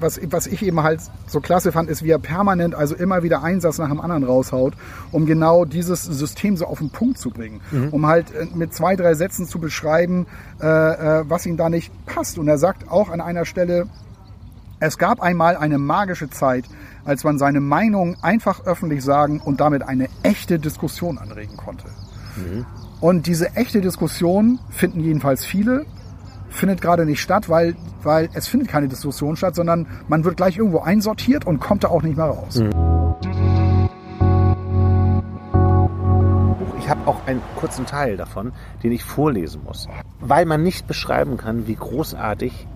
was, was ich eben halt so klasse fand, ist, wie er permanent, also immer wieder Einsatz nach dem anderen raushaut, um genau dieses System so auf den Punkt zu bringen. Um halt äh, mit zwei, drei Sätzen zu beschreiben, äh, äh, was ihm da nicht passt. Und er sagt auch an einer Stelle, es gab einmal eine magische Zeit, als man seine Meinung einfach öffentlich sagen und damit eine echte Diskussion anregen konnte. Und diese echte Diskussion finden jedenfalls viele, findet gerade nicht statt, weil, weil es findet keine Diskussion statt, sondern man wird gleich irgendwo einsortiert und kommt da auch nicht mehr raus. Ich habe auch einen kurzen Teil davon, den ich vorlesen muss, weil man nicht beschreiben kann, wie großartig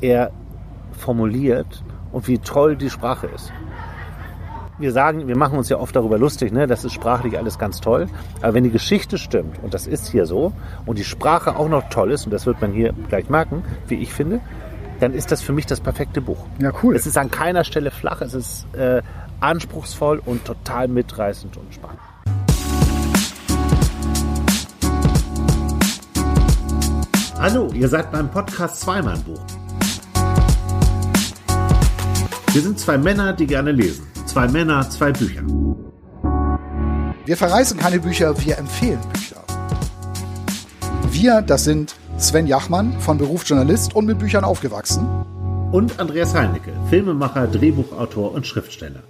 er formuliert und wie toll die Sprache ist. Wir sagen, wir machen uns ja oft darüber lustig, ne? das ist sprachlich alles ganz toll. Aber wenn die Geschichte stimmt, und das ist hier so, und die Sprache auch noch toll ist, und das wird man hier gleich merken, wie ich finde, dann ist das für mich das perfekte Buch. Ja, cool. Es ist an keiner Stelle flach, es ist äh, anspruchsvoll und total mitreißend und spannend. Hallo, ihr seid beim Podcast Zweimal Buch. Wir sind zwei Männer, die gerne lesen. Zwei Männer, zwei Bücher. Wir verreißen keine Bücher, wir empfehlen Bücher. Wir, das sind Sven Jachmann, von Beruf Journalist und mit Büchern aufgewachsen. Und Andreas Heinecke, Filmemacher, Drehbuchautor und Schriftsteller.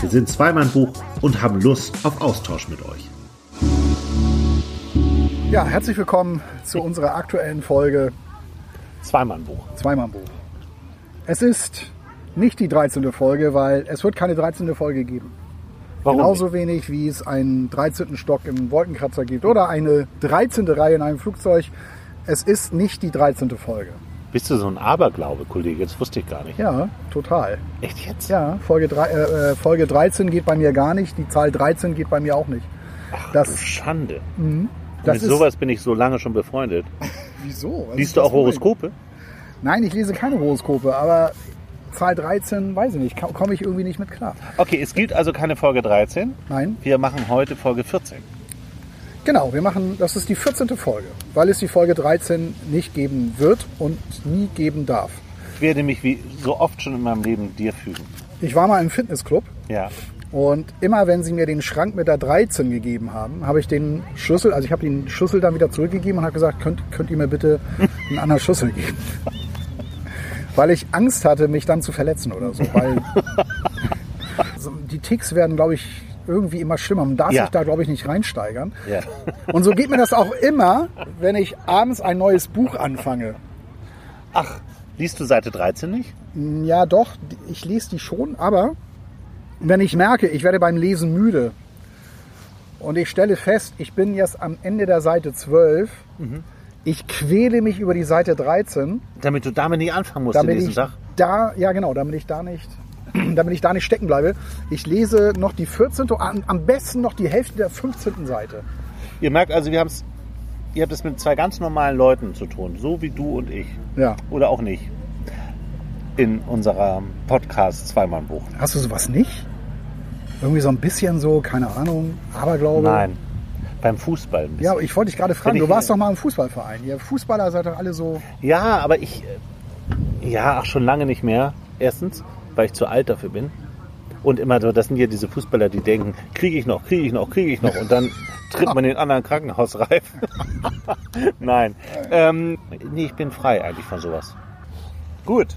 Wir sind Zweimann Buch und haben Lust auf Austausch mit euch. Ja, herzlich willkommen zu unserer aktuellen Folge Zweimann Buch. Zweimann-Buch. Es ist nicht die 13. Folge, weil es wird keine 13. Folge geben. Warum? Genauso wenig wie es einen 13. Stock im Wolkenkratzer gibt oder eine 13. Reihe in einem Flugzeug. Es ist nicht die 13. Folge. Bist du so ein Aberglaube, Kollege? Das wusste ich gar nicht. Ja, total. Echt jetzt? Ja, Folge, drei, äh, äh, Folge 13 geht bei mir gar nicht. Die Zahl 13 geht bei mir auch nicht. Ach, Das- du Schande. Das Mit ist- sowas bin ich so lange schon befreundet. Wieso? Was Liest du auch? Horoskope? Nein, ich lese keine Horoskope, aber Zahl 13, weiß ich nicht, komme ich irgendwie nicht mit klar. Okay, es gilt also keine Folge 13. Nein, Wir machen heute Folge 14. genau, wir machen, das ist die 14. Folge, weil es die Folge 13 nicht geben wird und nie geben darf. Ich werde mich wie so oft schon in meinem Leben dir fügen. Ich war mal im Fitnessclub Ja. und immer wenn sie mir den Schrank mit der 13 gegeben haben, habe ich den Schlüssel, also ich habe den Schlüssel dann wieder zurückgegeben und habe gesagt, könnt, könnt ihr mir bitte einen anderen Schlüssel geben? Weil ich Angst hatte, mich dann zu verletzen oder so. Weil so, die Ticks werden, glaube ich, irgendwie immer schlimmer. Man darf Ja. sich da, glaube ich, nicht reinsteigern. ja. Und so geht mir das auch immer, wenn ich abends ein neues Buch anfange. Ach, liest du Seite 13 nicht? Ja, doch, ich lese die schon, aber wenn ich merke, ich werde beim Lesen müde und ich stelle fest, ich bin jetzt am Ende der Seite 12, ich quäle mich über die Seite 13, Damit du damit nicht anfangen musst den damit nächsten ich Tag. da, ja genau, damit ich da nicht, damit ich da nicht stecken bleibe. Ich lese noch die 14., am am besten noch die Hälfte der 15. Seite. Ihr merkt also, wir haben's, ihr habt es mit zwei ganz normalen Leuten zu tun, so wie du und ich. Ja. Oder auch nicht. In unserer Podcast Zweimann-Buch. Hast du sowas nicht? Irgendwie so ein bisschen so, keine Ahnung, Aberglaube? Nein. Beim Fußball ein bisschen. Ja, ich wollte dich gerade fragen, du warst doch mal im Fußballverein. Ihr Fußballer seid doch alle so. Ja, aber ich. äh, Ja, ach, schon lange nicht mehr. Erstens, weil ich zu alt dafür bin. Und immer so, das sind ja diese Fußballer, die denken, kriege ich noch, kriege ich noch, kriege ich noch. Und dann tritt man den anderen Krankenhausreif. Nein. Ähm, nee, ich bin frei eigentlich von sowas. Gut.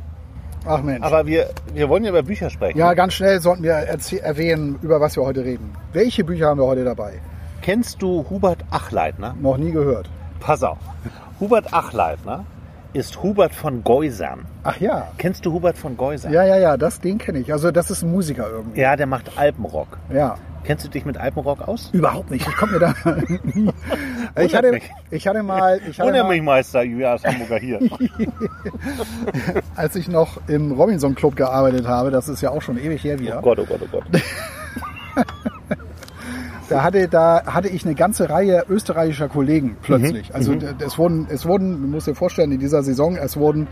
Ach Mensch. Aber wir, wir wollen ja über Bücher sprechen. ja, ganz schnell sollten wir erwähnen, über was wir heute reden. Welche Bücher haben wir heute dabei? Kennst du Hubert Achleitner? Noch nie gehört. Pass auf. Hubert Achleitner ist Hubert von Geusern. Ach ja. Kennst du Hubert von Geusern? Ja, ja, ja, das, den kenne ich. Also das ist ein Musiker irgendwie. Ja, der macht Alpenrock. Ja. Kennst du dich mit Alpenrock aus? Überhaupt nicht. Ich komme mir da nie. Ich hatte, mich. ich hatte mal, ich hatte Wundert mal mich, Meister, Julius Hamburger hier. als ich noch im Robinson Club gearbeitet habe, das ist ja auch schon ewig her wieder. Oh Gott, oh Gott, oh Gott. Da hatte, da hatte ich eine ganze Reihe österreichischer Kollegen plötzlich. Mhm. Also d- es wurden, es wurden, du musst dir vorstellen, in dieser Saison, es wurden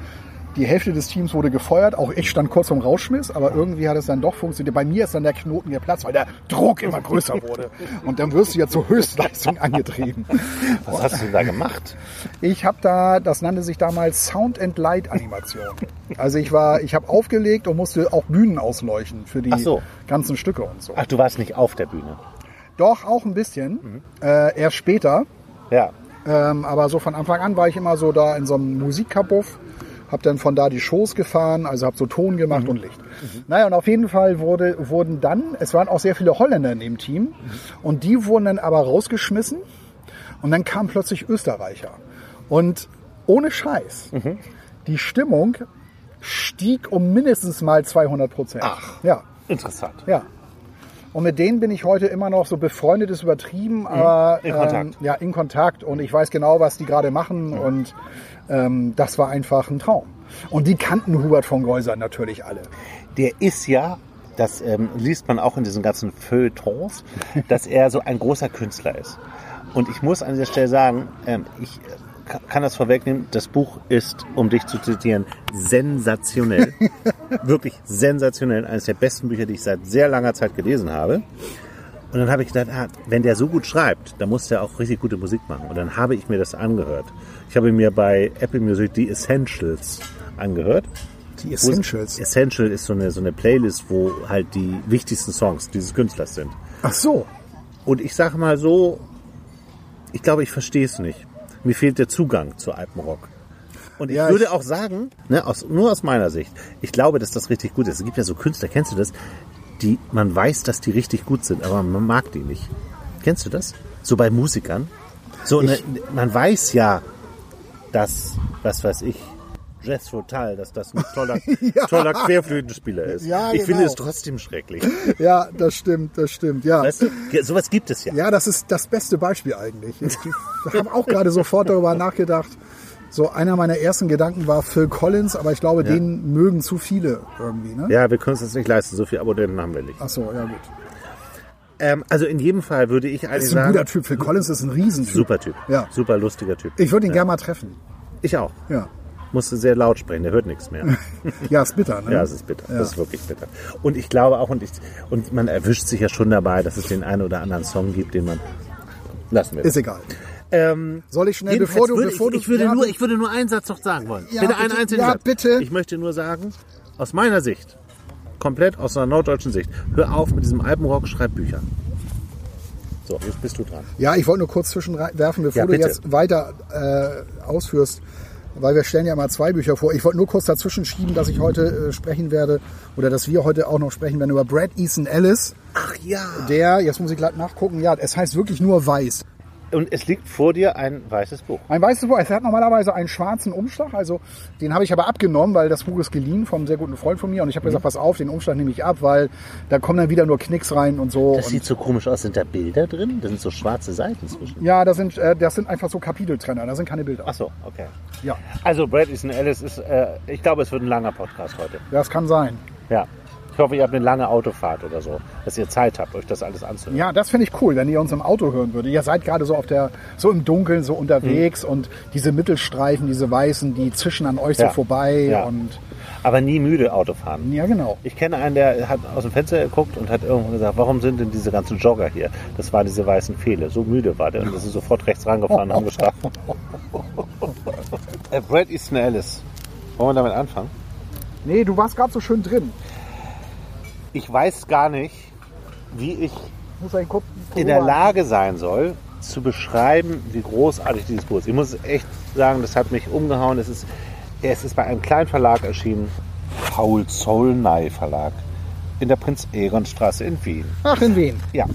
Die Hälfte des Teams wurde gefeuert, auch ich stand kurz vom Rausschmiss, aber irgendwie hat es dann doch funktioniert. Bei mir ist dann der Knoten geplatzt, weil der Druck immer größer wurde. Und dann wirst du ja zur Höchstleistung angetrieben. Was hast du denn da gemacht? Ich habe da, das nannte sich damals Sound and Light Animation. Also ich war, ich habe aufgelegt und musste auch Bühnen ausleuchten für die so. ganzen Stücke und so. Ach, du warst nicht auf der Bühne. Doch, auch ein bisschen. Äh, erst später. Ja. Ähm, aber so von Anfang an war ich immer so da in so einem Musikkabuff, hab dann von da die Shows gefahren, also hab so Ton gemacht und Licht. Naja, und auf jeden Fall wurde, wurden dann, es waren auch sehr viele Holländer in dem Team und die wurden dann aber rausgeschmissen und dann kamen plötzlich Österreicher. Und ohne Scheiß, die Stimmung stieg um mindestens mal 200 Prozent. Ach. Ja, Interessant. ja. Und mit denen bin ich heute immer noch so befreundet, ist übertrieben, aber Mhm. In Kontakt. Ähm, ja, in Kontakt. Und ich weiß genau, was die gerade machen. Und ähm, das war einfach ein Traum. Und die kannten Hubert von Geusern natürlich alle. Der ist ja, das ähm, liest man auch in diesen ganzen Feuilletons, dass er so ein großer Künstler ist. Und ich muss an dieser Stelle sagen, ähm, ich kann das vorwegnehmen, das Buch ist, um dich zu zitieren, sensationell. Wirklich sensationell. Eines der besten Bücher, die ich seit sehr langer Zeit gelesen habe. Und dann habe ich gedacht, ah, wenn der so gut schreibt, dann muss der auch richtig gute Musik machen. Und dann habe ich mir das angehört. Ich habe mir bei Apple Music die Essentials angehört. Die Essentials. Essential ist so eine, so eine Playlist, wo halt die wichtigsten Songs dieses Künstlers sind. Ach so. Und ich sage mal so, ich glaube, ich verstehe es nicht. Mir fehlt der Zugang zu Alpenrock. Und ich Ja, würde ich- auch sagen, ne, aus, nur aus meiner Sicht, ich glaube, dass das richtig gut ist. Es gibt ja so Künstler, kennst du das? Die, man weiß, dass die richtig gut sind, aber man mag die nicht. Kennst du das? So bei Musikern? So, ne, man weiß ja, dass, was weiß ich, Jess Rotal, dass das ein toller, toller Querflötenspieler ist. Ja, ich genau. finde es trotzdem schrecklich. Ja, das stimmt, das stimmt. Ja. Weißt du? Ja, sowas gibt es ja. Ja, das ist das beste Beispiel eigentlich. Ich habe auch gerade sofort darüber nachgedacht. So einer meiner ersten Gedanken war Phil Collins, aber ich glaube, den mögen zu viele irgendwie. Ne? Ja, wir können es uns nicht leisten. So viele Abonnenten haben wir nicht. Ach so, ja gut. Ähm, also in jedem Fall würde ich eigentlich ist ein sagen, guter Typ. Phil Collins ist ein Riesentyp. super Typ. Ja. Super lustiger Typ. Ich würde ihn gerne mal treffen. Ich auch. Ja. Musste sehr laut sprechen, der hört nichts mehr. Ja, ist bitter, ne? Ja, es ist bitter. Ja. Das ist wirklich bitter. Und ich glaube auch, und, ich, und man erwischt sich ja schon dabei, dass es den einen oder anderen Song gibt, den man. Lassen wir. Ist egal. Ähm, Soll ich schnell, bevor du, würde bevor ich, du. ich, würde Ja, nur, du- ich würde nur einen Satz noch sagen wollen. Ja, bitte einen bitte. einzigen Ja, Satz. bitte. Ich möchte nur sagen, aus meiner Sicht, komplett aus einer norddeutschen Sicht, hör auf mit diesem Alpenrock, schreib Bücher. So, jetzt bist du dran. Ja, ich wollte nur kurz zwischenwerfen, bevor Ja, du jetzt weiter äh, ausführst, weil wir stellen ja mal zwei Bücher vor. Ich wollte nur kurz dazwischen schieben, dass ich heute äh, sprechen werde oder dass wir heute auch noch sprechen werden über Brad Easton Ellis. Ach ja. Der, jetzt muss ich glatt nachgucken, ja, es heißt wirklich nur weiß. Und es liegt vor dir ein weißes Buch. Ein weißes Buch, es hat normalerweise einen schwarzen Umschlag, also den habe ich aber abgenommen, weil das Buch ist geliehen vom sehr guten Freund von mir und ich habe Mhm. gesagt, pass auf, den Umschlag nehme ich ab, weil da kommen dann wieder nur Knicks rein und so. Das und sieht so komisch aus. Sind da Bilder drin? Da sind so schwarze Seiten zwischen. ja, das sind, äh, das sind einfach so Kapiteltrenner, da sind keine Bilder. Ach so, okay. Ja, Also Brad Easton Ellis ist, äh, ich glaube, es wird ein langer Podcast heute. das kann sein. Ja. Ich hoffe, ihr habt eine lange Autofahrt oder so, dass ihr Zeit habt, euch das alles anzuhören. Ja, das finde ich cool, wenn ihr uns im Auto hören würdet. Ihr seid gerade so auf der, so im Dunkeln, so unterwegs und diese Mittelstreifen, diese weißen, die zischen an euch Ja. so vorbei Ja. und Aber nie müde Autofahren. ja, genau. Ich kenne einen, der hat aus dem Fenster geguckt und hat irgendwann gesagt, warum sind denn diese ganzen Jogger hier? Das waren diese weißen Pfähle. So müde war der und ist sofort rechts rangefahren und haben gestraft. äh, Brad Easton Ellis. Wollen wir damit anfangen? Nee, du warst gerade so schön drin. Ich weiß gar nicht, wie ich in der Lage sein soll, zu beschreiben, wie großartig dieses Buch ist. Ich muss echt sagen, das hat mich umgehauen. Es ist, es ist bei einem kleinen Verlag erschienen, Paul Zolnay Verlag, in der Prinz-Egon-Straße in Wien. Ach, in Wien. Ja.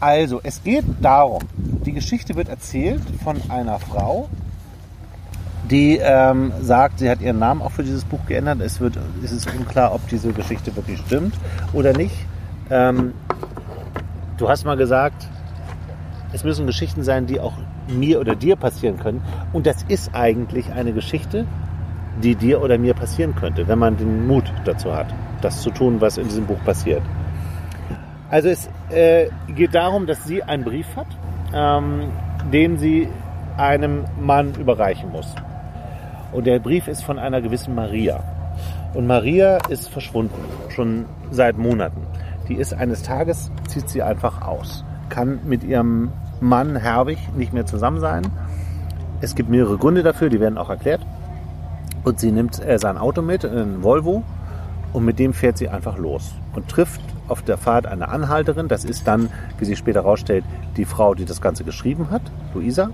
Also, es geht darum, die Geschichte wird erzählt von einer Frau, die ähm, sagt, sie hat ihren Namen auch für dieses Buch geändert. Es, wird, es ist unklar, ob diese Geschichte wirklich stimmt oder nicht. Ähm, du hast mal gesagt, es müssen Geschichten sein, die auch mir oder dir passieren können. Und das ist eigentlich eine Geschichte, die dir oder mir passieren könnte, wenn man den Mut dazu hat, das zu tun, was in diesem Buch passiert. Also es äh, geht darum, dass sie einen Brief hat, ähm, den sie einem Mann überreichen muss. Und der Brief ist von einer gewissen Maria. Und Maria ist verschwunden, schon seit Monaten. Die ist eines Tages, zieht sie einfach aus. Kann mit ihrem Mann Herwig nicht mehr zusammen sein. Es gibt mehrere Gründe dafür, die werden auch erklärt. Und sie nimmt äh, sein Auto mit, ein Volvo, und mit dem fährt sie einfach los und trifft auf der Fahrt eine Anhalterin. Das ist dann, wie sich später herausstellt, die Frau, die das Ganze geschrieben hat, Luisa.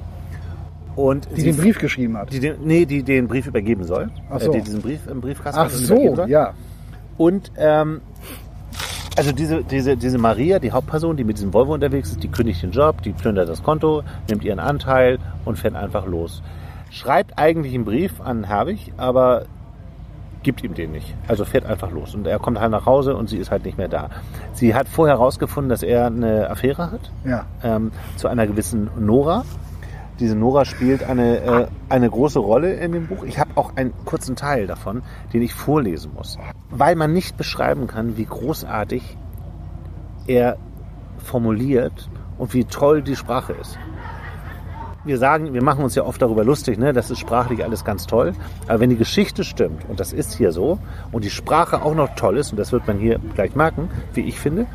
Und die den Brief geschrieben hat? Die den, nee, die den Brief übergeben soll. Ach so. Äh, die diesen Brief im Briefkasten Ach so, ja. Und ähm, also diese, diese, diese Maria, die Hauptperson, die mit diesem Volvo unterwegs ist, die kündigt den Job, die plündert das Konto, nimmt ihren Anteil und fährt einfach los. Schreibt eigentlich einen Brief an Herwig, aber gibt ihm den nicht. Also fährt einfach los. Und er kommt halt nach Hause und sie ist halt nicht mehr da. Sie hat vorher herausgefunden, dass er eine Affäre hat. Ja. Ähm, zu einer gewissen Nora. Diese Nora spielt eine, äh, eine große Rolle in dem Buch. Ich habe auch einen kurzen Teil davon, den ich vorlesen muss. Weil man nicht beschreiben kann, wie großartig er formuliert und wie toll die Sprache ist wir sagen, wir machen uns ja oft darüber lustig, ne? das ist sprachlich alles ganz toll. Aber wenn die Geschichte stimmt, und das ist hier so, und die Sprache auch noch toll ist, und das wird man hier gleich merken, wie ich finde,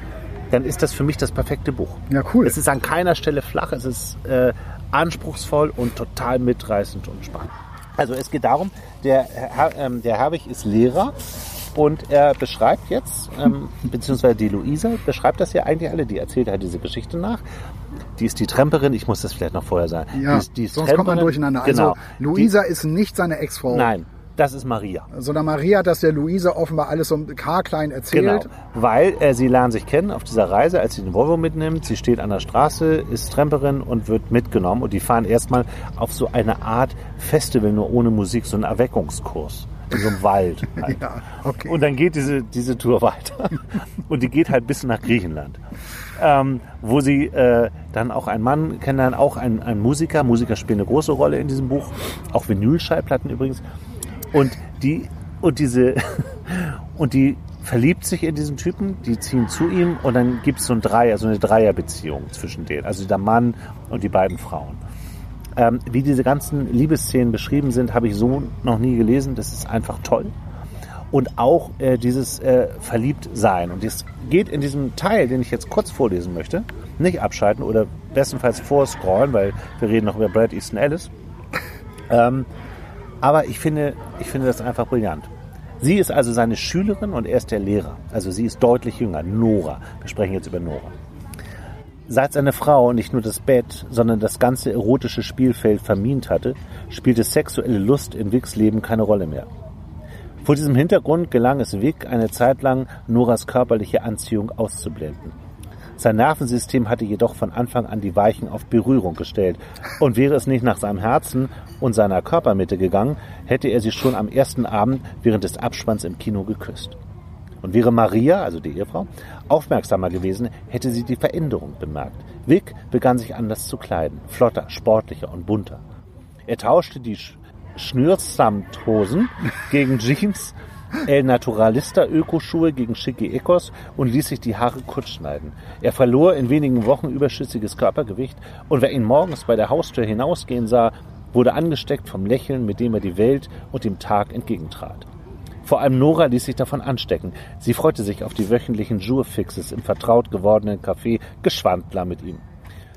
dann ist das für mich das perfekte Buch. Ja, cool. Es ist an keiner Stelle flach, es ist äh, anspruchsvoll und total mitreißend und spannend. Also es geht darum, der, ähm, der Herwig ist Lehrer und er beschreibt jetzt, ähm, beziehungsweise die Luisa beschreibt das ja eigentlich alle, die erzählt halt diese Geschichte nach. Die ist die Tremperin, ich muss das vielleicht noch vorher sagen. Ja, die ist, die ist sonst kommt man durcheinander. Genau. Also Luisa die, ist nicht seine Ex-Frau. Nein, das ist Maria. Sondern Maria hat das der Luisa offenbar alles so haarklein erzählt. Genau, weil äh, sie lernen sich kennen auf dieser Reise, als sie den Volvo mitnimmt. Sie steht an der Straße, ist Tremperin und wird mitgenommen. Und die fahren erstmal auf so eine Art Festival, nur ohne Musik, so einen Erweckungskurs in so einem Wald. Halt. Ja, okay. Und dann geht diese, diese Tour weiter. Und die geht halt bis nach Griechenland. Ähm, wo sie äh, dann auch einen Mann kennenlernen, auch ein, ein Musiker. Musiker spielen eine große Rolle in diesem Buch. Auch Vinylschallplatten übrigens. Und die, und diese, und die verliebt sich in diesen Typen, die ziehen zu ihm und dann gibt es so ein Dreier, so eine Dreierbeziehung zwischen denen. Also der Mann und die beiden Frauen. Ähm, wie diese ganzen Liebesszenen beschrieben sind, habe ich so noch nie gelesen. Das ist einfach toll. Und auch äh, dieses äh, Verliebtsein. Und es geht in diesem Teil, den ich jetzt kurz vorlesen möchte, nicht abschalten oder bestenfalls vorscrollen, weil wir reden noch über Brad Easton Ellis. Ähm, aber ich finde, ich finde das einfach brillant. Sie ist also seine Schülerin und er ist der Lehrer. Also sie ist deutlich jünger, Nora. Wir sprechen jetzt über Nora. Seit seine Frau nicht nur das Bett, sondern das ganze erotische Spielfeld vermint hatte, spielte sexuelle Lust in Vicks Leben keine Rolle mehr. Vor diesem Hintergrund gelang es Vic eine Zeit lang, Noras körperliche Anziehung auszublenden. Sein Nervensystem hatte jedoch von Anfang an die Weichen auf Berührung gestellt, und wäre es nicht nach seinem Herzen und seiner Körpermitte gegangen, hätte er sie schon am ersten Abend während des Abspanns im Kino geküsst. Und wäre Maria, also die Ehefrau, aufmerksamer gewesen, hätte sie die Veränderung bemerkt. Vic begann sich anders zu kleiden, flotter, sportlicher und bunter. Er tauschte die Schnürsamthosen gegen Jeans, El Naturalista Ökoschuhe gegen schicke Ecos und ließ sich die Haare kurz schneiden. Er verlor in wenigen Wochen überschüssiges Körpergewicht und wer ihn morgens bei der Haustür hinausgehen sah, wurde angesteckt vom Lächeln, mit dem er die Welt und dem Tag entgegentrat. Vor allem Nora ließ sich davon anstecken. Sie freute sich auf die wöchentlichen Jourfixes im vertraut gewordenen Café Geschwandler mit ihm.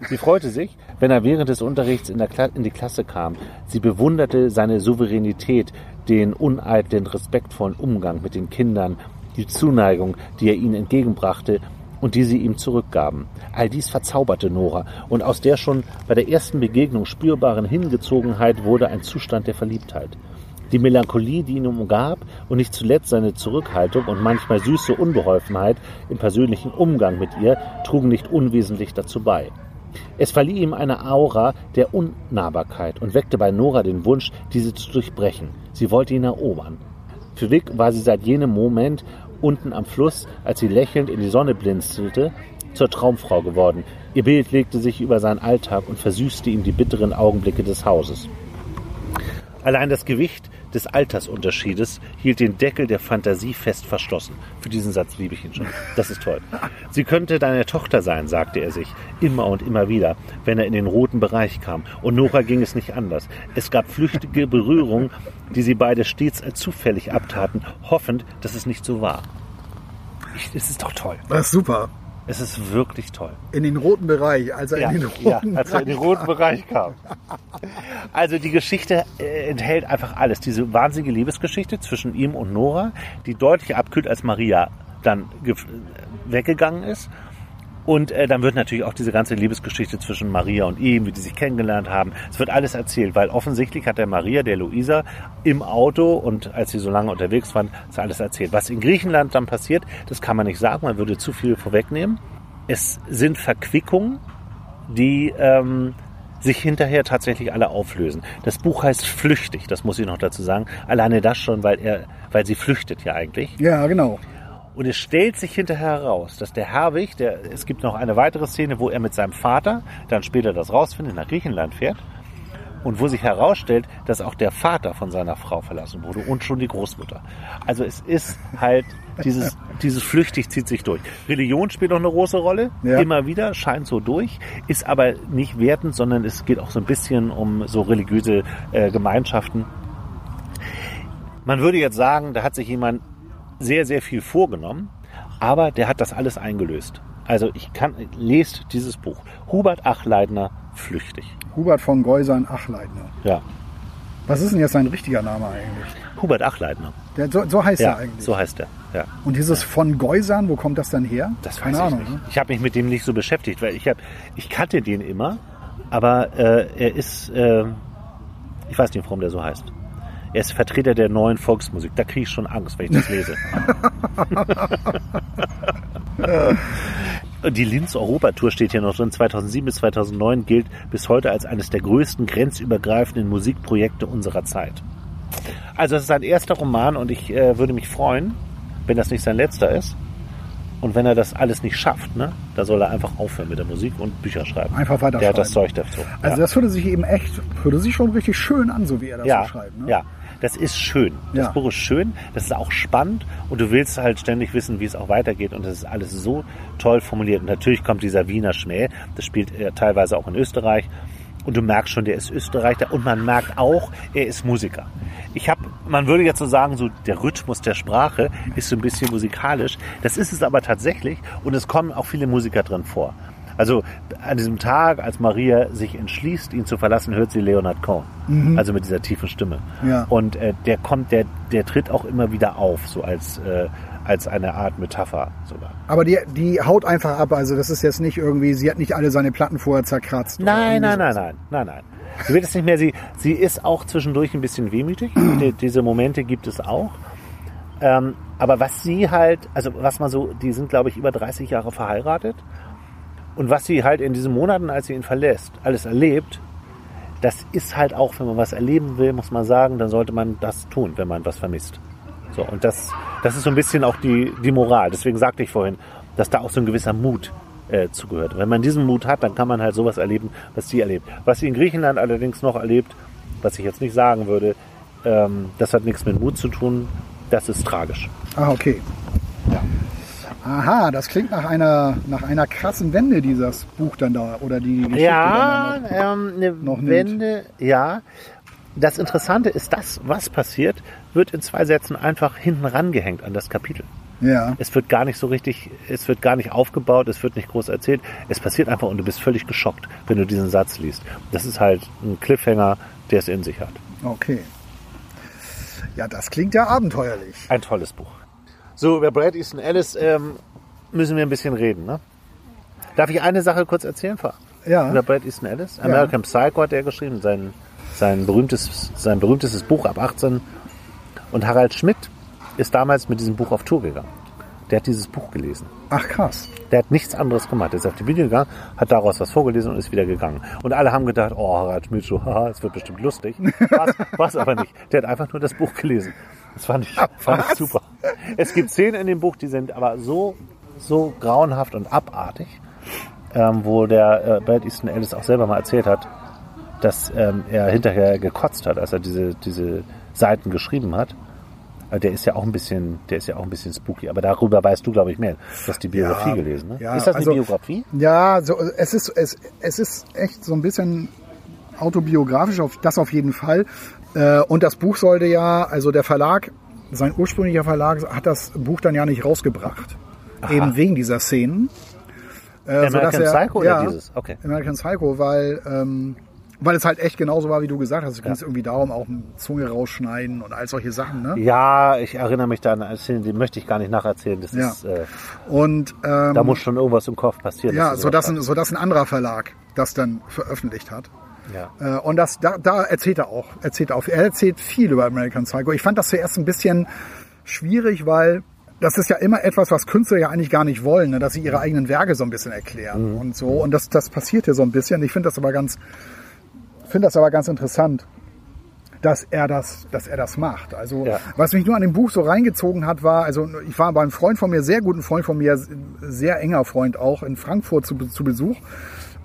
Sie freute sich, wenn er während des Unterrichts in, der Kla in die Klasse kam. Sie bewunderte seine Souveränität, den uneitlen, respektvollen Umgang mit den Kindern, die Zuneigung, die er ihnen entgegenbrachte und die sie ihm zurückgaben. All dies verzauberte Nora, und aus der schon bei der ersten Begegnung spürbaren Hingezogenheit wurde ein Zustand der Verliebtheit. Die Melancholie, die ihn umgab, und nicht zuletzt seine Zurückhaltung und manchmal süße Unbeholfenheit im persönlichen Umgang mit ihr trugen nicht unwesentlich dazu bei. Es verlieh ihm eine Aura der Unnahbarkeit und weckte bei Nora den Wunsch, diese zu durchbrechen. Sie wollte ihn erobern. Für Vic war sie seit jenem Moment unten am Fluss, als sie lächelnd in die Sonne blinzelte, zur Traumfrau geworden. Ihr Bild legte sich über seinen Alltag und versüßte ihm die bitteren Augenblicke des Hauses. Allein das Gewicht des Altersunterschiedes hielt den Deckel der Fantasie fest verschlossen. Für diesen Satz liebe ich ihn schon. Das ist toll. Sie könnte deine Tochter sein, sagte er sich, immer und immer wieder, wenn er in den roten Bereich kam. Und Nora ging es nicht anders. Es gab flüchtige Berührungen, die sie beide stets als zufällig abtaten, hoffend, dass es nicht so war. Ich, es ist doch toll. Das ist super. Es ist wirklich toll. In den roten Bereich, also Ja, in den ja, roten als er in den roten Bereich kam. Also die Geschichte äh, enthält einfach alles. Diese wahnsinnige Liebesgeschichte zwischen ihm und Nora, die deutlich abkühlt, als Maria dann gef- weggegangen ist. Und äh, dann wird natürlich auch diese ganze Liebesgeschichte zwischen Maria und ihm, wie die sich kennengelernt haben. Es wird alles erzählt, weil offensichtlich hat der Maria, der Luisa, im Auto und als sie so lange unterwegs waren, ist alles erzählt. Was in Griechenland dann passiert, das kann man nicht sagen, man würde zu viel vorwegnehmen. Es sind Verquickungen, die ähm, sich hinterher tatsächlich alle auflösen. Das Buch heißt Flüchtig, das muss ich noch dazu sagen. Alleine das schon, weil er, weil sie flüchtet ja eigentlich. Ja, genau. Und es stellt sich hinterher heraus, dass der Herwig, der, es gibt noch eine weitere Szene, wo er mit seinem Vater, dann später das rausfindet, nach Griechenland fährt. Und wo sich herausstellt, dass auch der Vater von seiner Frau verlassen wurde und schon die Großmutter. Also es ist halt, dieses, dieses flüchtig zieht sich durch. Religion spielt auch eine große Rolle, Ja. immer wieder, scheint so durch, ist aber nicht wertend, sondern es geht auch so ein bisschen um so religiöse äh, Gemeinschaften. Man würde jetzt sagen, da hat sich jemand sehr, sehr viel vorgenommen, aber der hat das alles eingelöst. Also ich kann, lest dieses Buch. Hubert Achleitner, Flüchtig. Hubert von Geusern Achleitner. Ja. Was ist denn jetzt sein richtiger Name eigentlich? Hubert Achleitner. Der, so, so heißt Ja, er eigentlich. so heißt er. Ja. Und dieses von Geusern, wo kommt das dann her? Das weiß Keine ich Ahnung. nicht. Ne? Ich habe mich mit dem nicht so beschäftigt, weil ich habe, ich kannte den immer, aber äh, er ist, äh, ich weiß nicht, warum der so heißt. Er ist Vertreter der neuen Volksmusik. Da kriege ich schon Angst, wenn ich das lese. Die Linz Europatour steht hier noch drin. 2007 bis 2009 gilt bis heute als eines der größten grenzübergreifenden Musikprojekte unserer Zeit. Also es ist sein erster Roman und ich äh, würde mich freuen, wenn das nicht sein letzter ist. Und wenn er das alles nicht schafft, ne, da soll er einfach aufhören mit der Musik und Bücher schreiben. Einfach weiter Der hat das. Zeug dazu. Also ja. das würde sich eben echt, würde sich schon richtig schön an, so wie er das ja, so schreibt. Ne? ja, das ist schön. Das Ja. Buch ist schön, das ist auch spannend und du willst halt ständig wissen, wie es auch weitergeht und das ist alles so toll formuliert. Und natürlich kommt dieser Wiener Schmäh, das spielt er teilweise auch in Österreich und du merkst schon, der ist Österreicher und man merkt auch, er ist Musiker. Ich habe, man würde jetzt so sagen, so der Rhythmus der Sprache ist so ein bisschen musikalisch. Das ist es aber tatsächlich und es kommen auch viele Musiker drin vor. Also an diesem Tag, als Maria sich entschließt, ihn zu verlassen, hört sie Leonard Cohen. Also mit dieser tiefen Stimme. Ja. Und äh, der kommt, der, der tritt auch immer wieder auf, so als, äh, als eine Art Metapher sogar. Aber die, die haut einfach ab. Also das ist jetzt nicht irgendwie, sie hat nicht alle seine Platten vorher zerkratzt. Nein, nein, nein, nein, nein, nein. Sie wird es nicht mehr, sie, sie ist auch zwischendurch ein bisschen wehmütig. Die, diese Momente gibt es auch. Ähm, aber was sie halt, also was man so, die sind glaube ich über 30 Jahre verheiratet. Und was sie halt in diesen Monaten, als sie ihn verlässt, alles erlebt, das ist halt auch, wenn man was erleben will, muss man sagen, dann sollte man das tun, wenn man was vermisst. So, und das, das ist so ein bisschen auch die, die Moral. Deswegen sagte ich vorhin, dass da auch so ein gewisser Mut äh, zugehört. Wenn man diesen Mut hat, dann kann man halt sowas erleben, was sie erlebt. Was sie in Griechenland allerdings noch erlebt, was ich jetzt nicht sagen würde, ähm, das hat nichts mit Mut zu tun, das ist tragisch. Ah, okay. Ja. Aha, das klingt nach einer, nach einer krassen Wende, dieses Buch dann da. Oder die Geschichte Ja, dann da. ähm, eine noch. Wende, ja. Das Interessante ist, das, was passiert, wird in zwei Sätzen einfach hinten rangehängt an das Kapitel. Ja. Es wird gar nicht so richtig, es wird gar nicht aufgebaut, es wird nicht groß erzählt. Es passiert einfach und du bist völlig geschockt, wenn du diesen Satz liest. Das ist halt ein Cliffhanger, der es in sich hat. Okay. Ja, das klingt ja abenteuerlich. Ein tolles Buch. So, über Brad Easton Ellis ähm, müssen wir ein bisschen reden. Ne? Darf ich eine Sache kurz erzählen? Über Ja. Brad Easton Ellis? American Psycho hat er geschrieben, sein, sein, berühmtes, sein berühmtestes Buch ab 18. Und Harald Schmidt ist damals mit diesem Buch auf Tour gegangen. Der hat dieses Buch gelesen. Ach krass. Der hat nichts anderes gemacht. Der ist auf die Bühne gegangen, hat daraus was vorgelesen und ist wieder gegangen. Und alle haben gedacht, oh, Harald Schmidt, so, haha, es wird bestimmt lustig. War es aber nicht. Der hat einfach nur das Buch gelesen. Das fand ich, fand ich super. Es gibt Szenen in dem Buch, die sind aber so, so grauenhaft und abartig, ähm, wo der äh, Brad Easton Ellis auch selber mal erzählt hat, dass ähm, er hinterher gekotzt hat, als er diese, diese Seiten geschrieben hat. Also der ist ja auch ein bisschen, der ist ja auch ein bisschen spooky. Aber darüber weißt du, glaube ich, mehr. Du hast die Biografie Ja, gelesen, ne? ja, ist das eine also- Biografie? Ja, so, es, ist, es, es ist echt so ein bisschen autobiografisch, auf, das auf jeden Fall. Äh, und das Buch sollte ja, also der Verlag, sein ursprünglicher Verlag hat das Buch dann ja nicht rausgebracht. Eben wegen dieser Szenen. Äh, American sodass er- Psycho oder ja, dieses? Okay. American Psycho, weil, ähm, weil es halt echt genauso war, wie du gesagt hast. Es ging irgendwie darum, auch Zunge rausschneiden und all solche Sachen. Ne? Ja, ich erinnere mich da an eine Szene, die möchte ich gar nicht nacherzählen. Das Ja. ist, äh, Und ähm, da muss schon irgendwas im Kopf passieren. ja, dass du so dass, sowas ein, so dass ein anderer Verlag das dann veröffentlicht hat. Ja. Äh, Und das, da, da erzählt er auch. Erzählt er, auch. er erzählt viel über American Psycho. Ich fand das zuerst ein bisschen schwierig, weil das ist ja immer etwas, was Künstler ja eigentlich gar nicht wollen, ne? dass sie ihre eigenen Werke so ein bisschen erklären und so. Und das, das passiert hier so ein bisschen. Ich finde das aber ganz, finde das aber ganz interessant, dass er das, dass er das macht. Also Ja. was mich nur an dem Buch so reingezogen hat, war, also ich war bei einem Freund von mir, sehr guten Freund von mir, sehr enger Freund auch in Frankfurt zu, zu Besuch.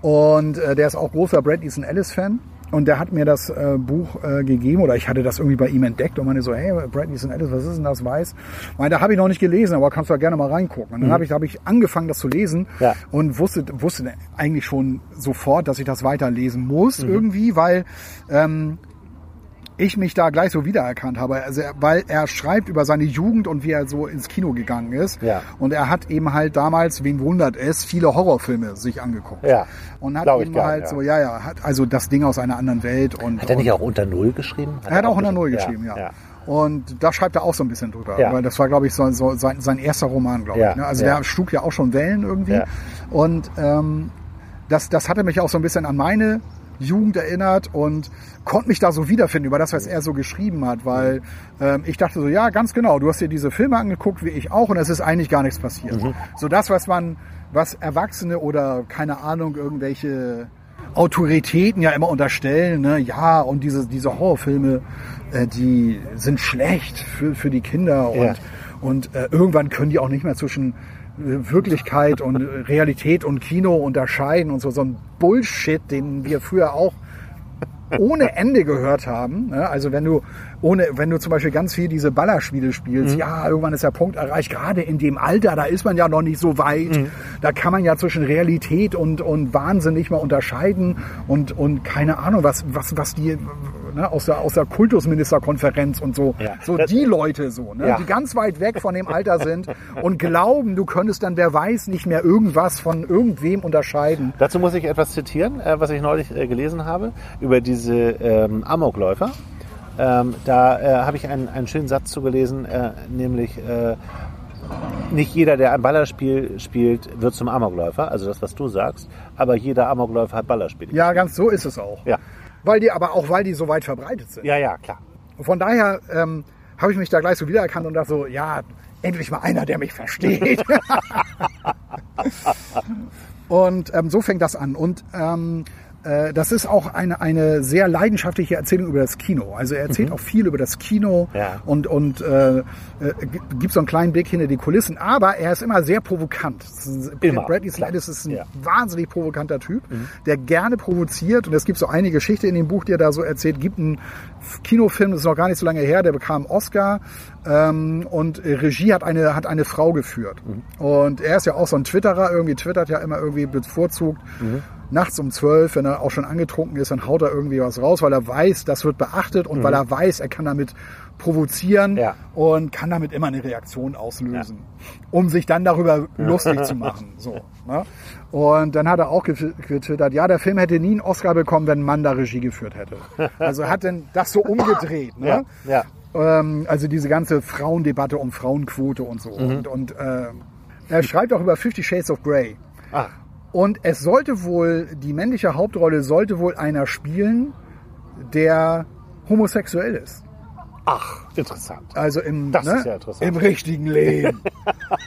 Und äh, der ist auch großer Brad Easton Ellis Fan. Und der hat mir das äh, Buch äh, gegeben oder ich hatte das irgendwie bei ihm entdeckt und meine so, hey, Brad Easton Ellis, was ist denn das, weiß? Meinte, habe ich noch nicht gelesen, aber kannst du ja gerne mal reingucken. Und dann habe ich, hab ich angefangen, das zu lesen Ja. und wusste, wusste eigentlich schon sofort, dass ich das weiterlesen muss irgendwie, weil ähm, ich mich da gleich so wiedererkannt habe. Also weil er schreibt über seine Jugend und wie er so ins Kino gegangen ist. Ja. Und er hat eben halt damals, wen wundert es, viele Horrorfilme sich angeguckt. Ja. Und hat eben gern, halt ja. so, ja, ja, hat also das Ding aus einer anderen Welt und. Hat er nicht auch unter Null geschrieben? er hat auch unter Null geschrieben, ja. ja. Und da schreibt er auch so ein bisschen drüber, Ja. weil das war, glaube ich, so, so sein, sein erster Roman, glaube Ja, ich. Ne? Also der schlug ja auch schon Wellen irgendwie. Und ähm, das, das hatte mich auch so ein bisschen an meine Jugend erinnert und konnte mich da so wiederfinden über das, was er so geschrieben hat, weil ähm, ich dachte so, ja, ganz genau, du hast dir diese Filme angeguckt, wie ich auch, und es ist eigentlich gar nichts passiert. Mhm. So das, was man, was Erwachsene oder keine Ahnung, irgendwelche Autoritäten ja immer unterstellen, ne? ja, und diese, diese Horrorfilme, äh, die sind schlecht für, für die Kinder und, Ja. und äh, irgendwann können die auch nicht mehr zwischen Wirklichkeit und Realität und Kino unterscheiden und so, so ein Bullshit, den wir früher auch ohne Ende gehört haben. Ne? Also wenn du ohne, wenn du zum Beispiel ganz viel diese Ballerspiele spielst, ja, irgendwann ist der Punkt erreicht, gerade in dem Alter, da ist man ja noch nicht so weit. Da kann man ja zwischen Realität und, und Wahnsinn nicht mehr unterscheiden und, und keine Ahnung, was, was, was die ne, aus der, aus der Kultusministerkonferenz und so, Ja. so Das- die Leute so, ne, Ja. die ganz weit weg von dem Alter sind und glauben, du könntest dann, wer weiß, nicht mehr irgendwas von irgendwem unterscheiden. Dazu muss ich etwas zitieren, äh, was ich neulich äh, gelesen habe, über diese ähm, Amokläufer. Ähm, da äh, habe ich einen, einen schönen Satz zugelesen, äh, nämlich äh, nicht jeder, der ein Ballerspiel spielt, wird zum Amokläufer, also das, was du sagst, aber jeder Amokläufer hat Ballerspiele. Ja, ganz so ist es auch. Ja, Weil die, aber auch weil die so weit verbreitet sind. ja, ja klar. Von daher ähm, habe ich mich da gleich so wiedererkannt und dachte so, ja, endlich mal einer, der mich versteht. und ähm, so fängt das an. Und ähm, äh, das ist auch eine, eine sehr leidenschaftliche Erzählung über das Kino. Also er erzählt auch viel über das Kino Ja. und, und äh, äh, gibt so einen kleinen Blick hinter die Kulissen. Aber er ist immer sehr provokant. Immer. Bradley Slides ist ein Ja. wahnsinnig provokanter Typ, der gerne provoziert. Und es gibt so eine Geschichte in dem Buch, die er da so erzählt. gibt einen Kinofilm, das ist noch gar nicht so lange her, der bekam einen Oscar. Ähm, und Regie hat eine, hat eine Frau geführt. Und er ist ja auch so ein Twitterer, irgendwie twittert ja immer irgendwie bevorzugt. Nachts um zwölf, wenn er auch schon angetrunken ist, dann haut er irgendwie was raus, weil er weiß, das wird beachtet und weil er weiß, er kann damit provozieren Ja. und kann damit immer eine Reaktion auslösen, um sich dann darüber lustig zu machen. So, ne? Und dann hat er auch ge- getwittert, ja, der Film hätte nie einen Oscar bekommen, wenn ein Mann da Regie geführt hätte. Also er hat denn das so umgedreht. Ne? Ja, ja. Ähm, also diese ganze Frauendebatte um Frauenquote und so. Und, und äh, er schreibt auch über Fifty Shades of Grey. Ah, Und es sollte wohl, die männliche Hauptrolle sollte wohl einer spielen, der homosexuell ist. ach, interessant. Also im, Das ne, ist ja interessant. im richtigen Leben.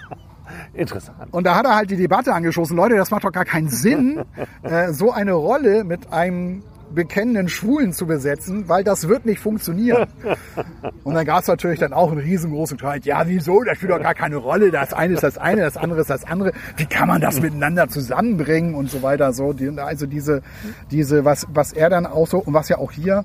Interessant. Und da hat er halt die Debatte angeschossen, Leute, das macht doch gar keinen Sinn, äh, so eine Rolle mit einem bekennenden Schwulen zu besetzen, weil das wird nicht funktionieren. Und dann gab es natürlich dann auch einen riesengroßen Streit. Ja, wieso? Das spielt doch gar keine Rolle. Das eine ist das eine, das andere ist das andere. Wie kann man das miteinander zusammenbringen und so weiter? So, also diese, diese, was, was er dann auch so und was ja auch hier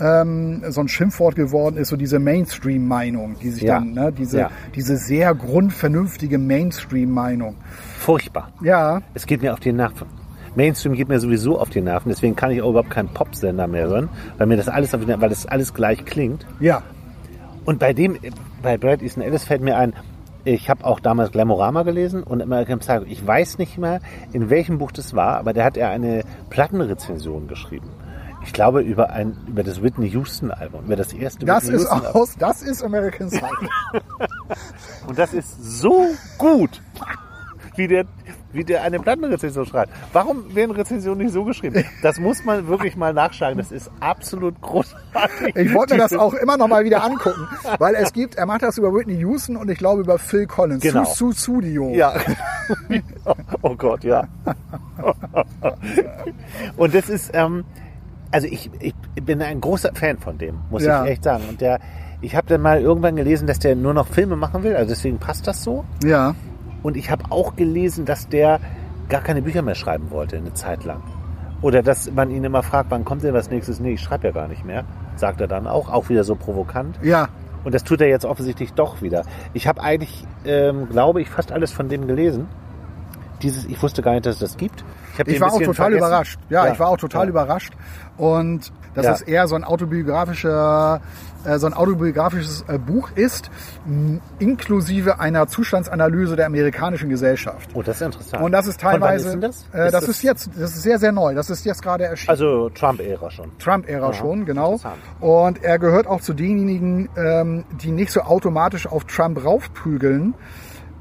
ähm, so ein Schimpfwort geworden ist, so diese Mainstream-Meinung, die sich Ja. dann, ne, diese, Ja. diese sehr grundvernünftige Mainstream-Meinung. Furchtbar. Ja, Es geht mir auf die Nerven. Mainstream geht mir sowieso auf die Nerven, deswegen kann ich auch überhaupt keinen Popsender mehr hören, weil mir das alles auf die Nerven, weil das alles gleich klingt. ja, Und bei dem, bei Brad Easton Ellis fällt mir ein, ich habe auch damals Glamorama gelesen und American Psycho. Ich weiß nicht mehr, in welchem Buch das war, aber der hat ja eine Plattenrezension geschrieben. Ich glaube über ein über das Whitney Houston Album, über das erste das Whitney ist Houston aus, das ist American Psycho. Und das ist so gut, wie der, wie der eine Plattenrezension schreibt. Warum werden Rezensionen nicht so geschrieben? Das muss man wirklich mal nachschlagen. Das ist absolut großartig. Ich wollte mir das auch immer noch mal wieder angucken, weil es gibt, er macht das über Whitney Houston und ich glaube über Phil Collins. Genau. Su, Su Studio. Ja. Oh Gott, ja. Und das ist, ähm, also ich, ich bin ein großer Fan von dem, muss Ja. ich echt sagen. Und der, ich habe dann mal irgendwann gelesen, dass der nur noch Filme machen will, also deswegen passt das so. ja. Und ich habe auch gelesen, dass der gar keine Bücher mehr schreiben wollte, eine Zeit lang. Oder dass man ihn immer fragt, wann kommt denn was nächstes? Nee, ich schreibe ja gar nicht mehr, sagt er dann auch, auch wieder so provokant. Ja, Und das tut er jetzt offensichtlich doch wieder. Ich habe eigentlich, ähm, glaube ich, fast alles von dem gelesen. Dieses, ich wusste gar nicht, dass es das gibt. Ich ein war auch total vergessen. überrascht. Ja, ich war auch total ja. überrascht. Und dass Ja. es eher so ein autobiografischer, äh, so ein autobiografisches äh, Buch ist, mh, inklusive einer Zustandsanalyse der amerikanischen Gesellschaft. Oh, das ist interessant. Und das ist teilweise, ist denn das? Äh, Ist das, ist jetzt, das ist sehr, sehr neu. Das ist jetzt gerade erschienen. Also Trump-Ära schon. Trump-Ära Aha, schon, genau. Und er gehört auch zu denjenigen, ähm, die nicht so automatisch auf Trump raufprügeln.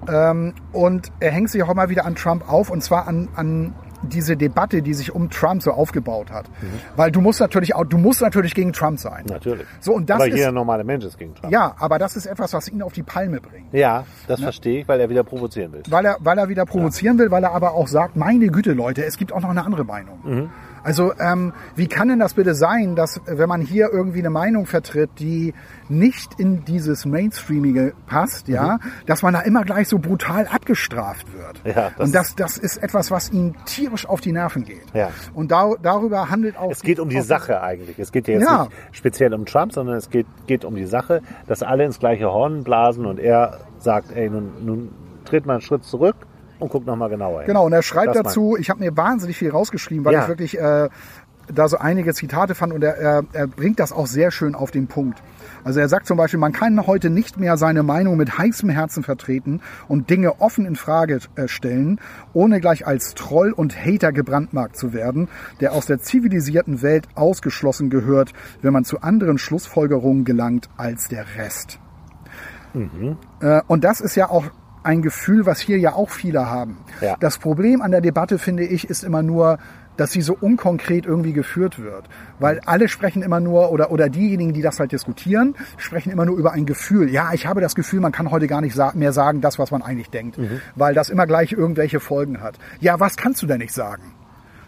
Ähm, und er hängt sich auch mal wieder an Trump auf und zwar an, an diese Debatte, die sich um Trump so aufgebaut hat. Mhm. Weil du musst natürlich auch, du musst natürlich gegen Trump sein. Natürlich. So, und das Aber ist- jeder normale Mensch ist gegen Trump. Ja, aber das ist etwas, was ihn auf die Palme bringt. Ja, das verstehe ich, weil er wieder provozieren will. Weil er, weil er wieder provozieren will, weil er aber auch sagt, meine Güte, Leute, es gibt auch noch eine andere Meinung. Mhm. Also ähm, wie kann denn das bitte sein, dass äh, wenn man hier irgendwie eine Meinung vertritt, die nicht in dieses Mainstreamige passt, ja, dass man da immer gleich so brutal abgestraft wird. Mhm. Ja, das- Und das, das ist etwas, was ihm tierisch auf die Nerven geht. Ja. Und da, darüber handelt auch. Es geht um die Sache eigentlich. Es geht ja jetzt Ja. nicht speziell um Trump, sondern es geht, geht um die Sache, dass alle ins gleiche Horn blasen und er sagt, ey, nun, nun tritt mal einen Schritt zurück und guck noch mal genauer hin. Genau, und er schreibt Das dazu, ich habe mir wahnsinnig viel rausgeschrieben, weil Ja. ich wirklich äh, da so einige Zitate fand und er, er, er bringt das auch sehr schön auf den Punkt. Also er sagt zum Beispiel, man kann heute nicht mehr seine Meinung mit heißem Herzen vertreten und Dinge offen in Frage äh, stellen, ohne gleich als Troll und Hater gebrandmarkt zu werden, der aus der zivilisierten Welt ausgeschlossen gehört, wenn man zu anderen Schlussfolgerungen gelangt als der Rest. Äh, und das ist ja auch ein Gefühl, was hier ja auch viele haben. Ja. Das Problem an der Debatte, finde ich, ist immer nur, dass sie so unkonkret irgendwie geführt wird. Weil alle sprechen immer nur, oder, oder diejenigen, die das halt diskutieren, sprechen immer nur über ein Gefühl. Ja, ich habe das Gefühl, man kann heute gar nicht sa mehr sagen, das, was man eigentlich denkt. Weil das immer gleich irgendwelche Folgen hat. Ja, was kannst du denn nicht sagen?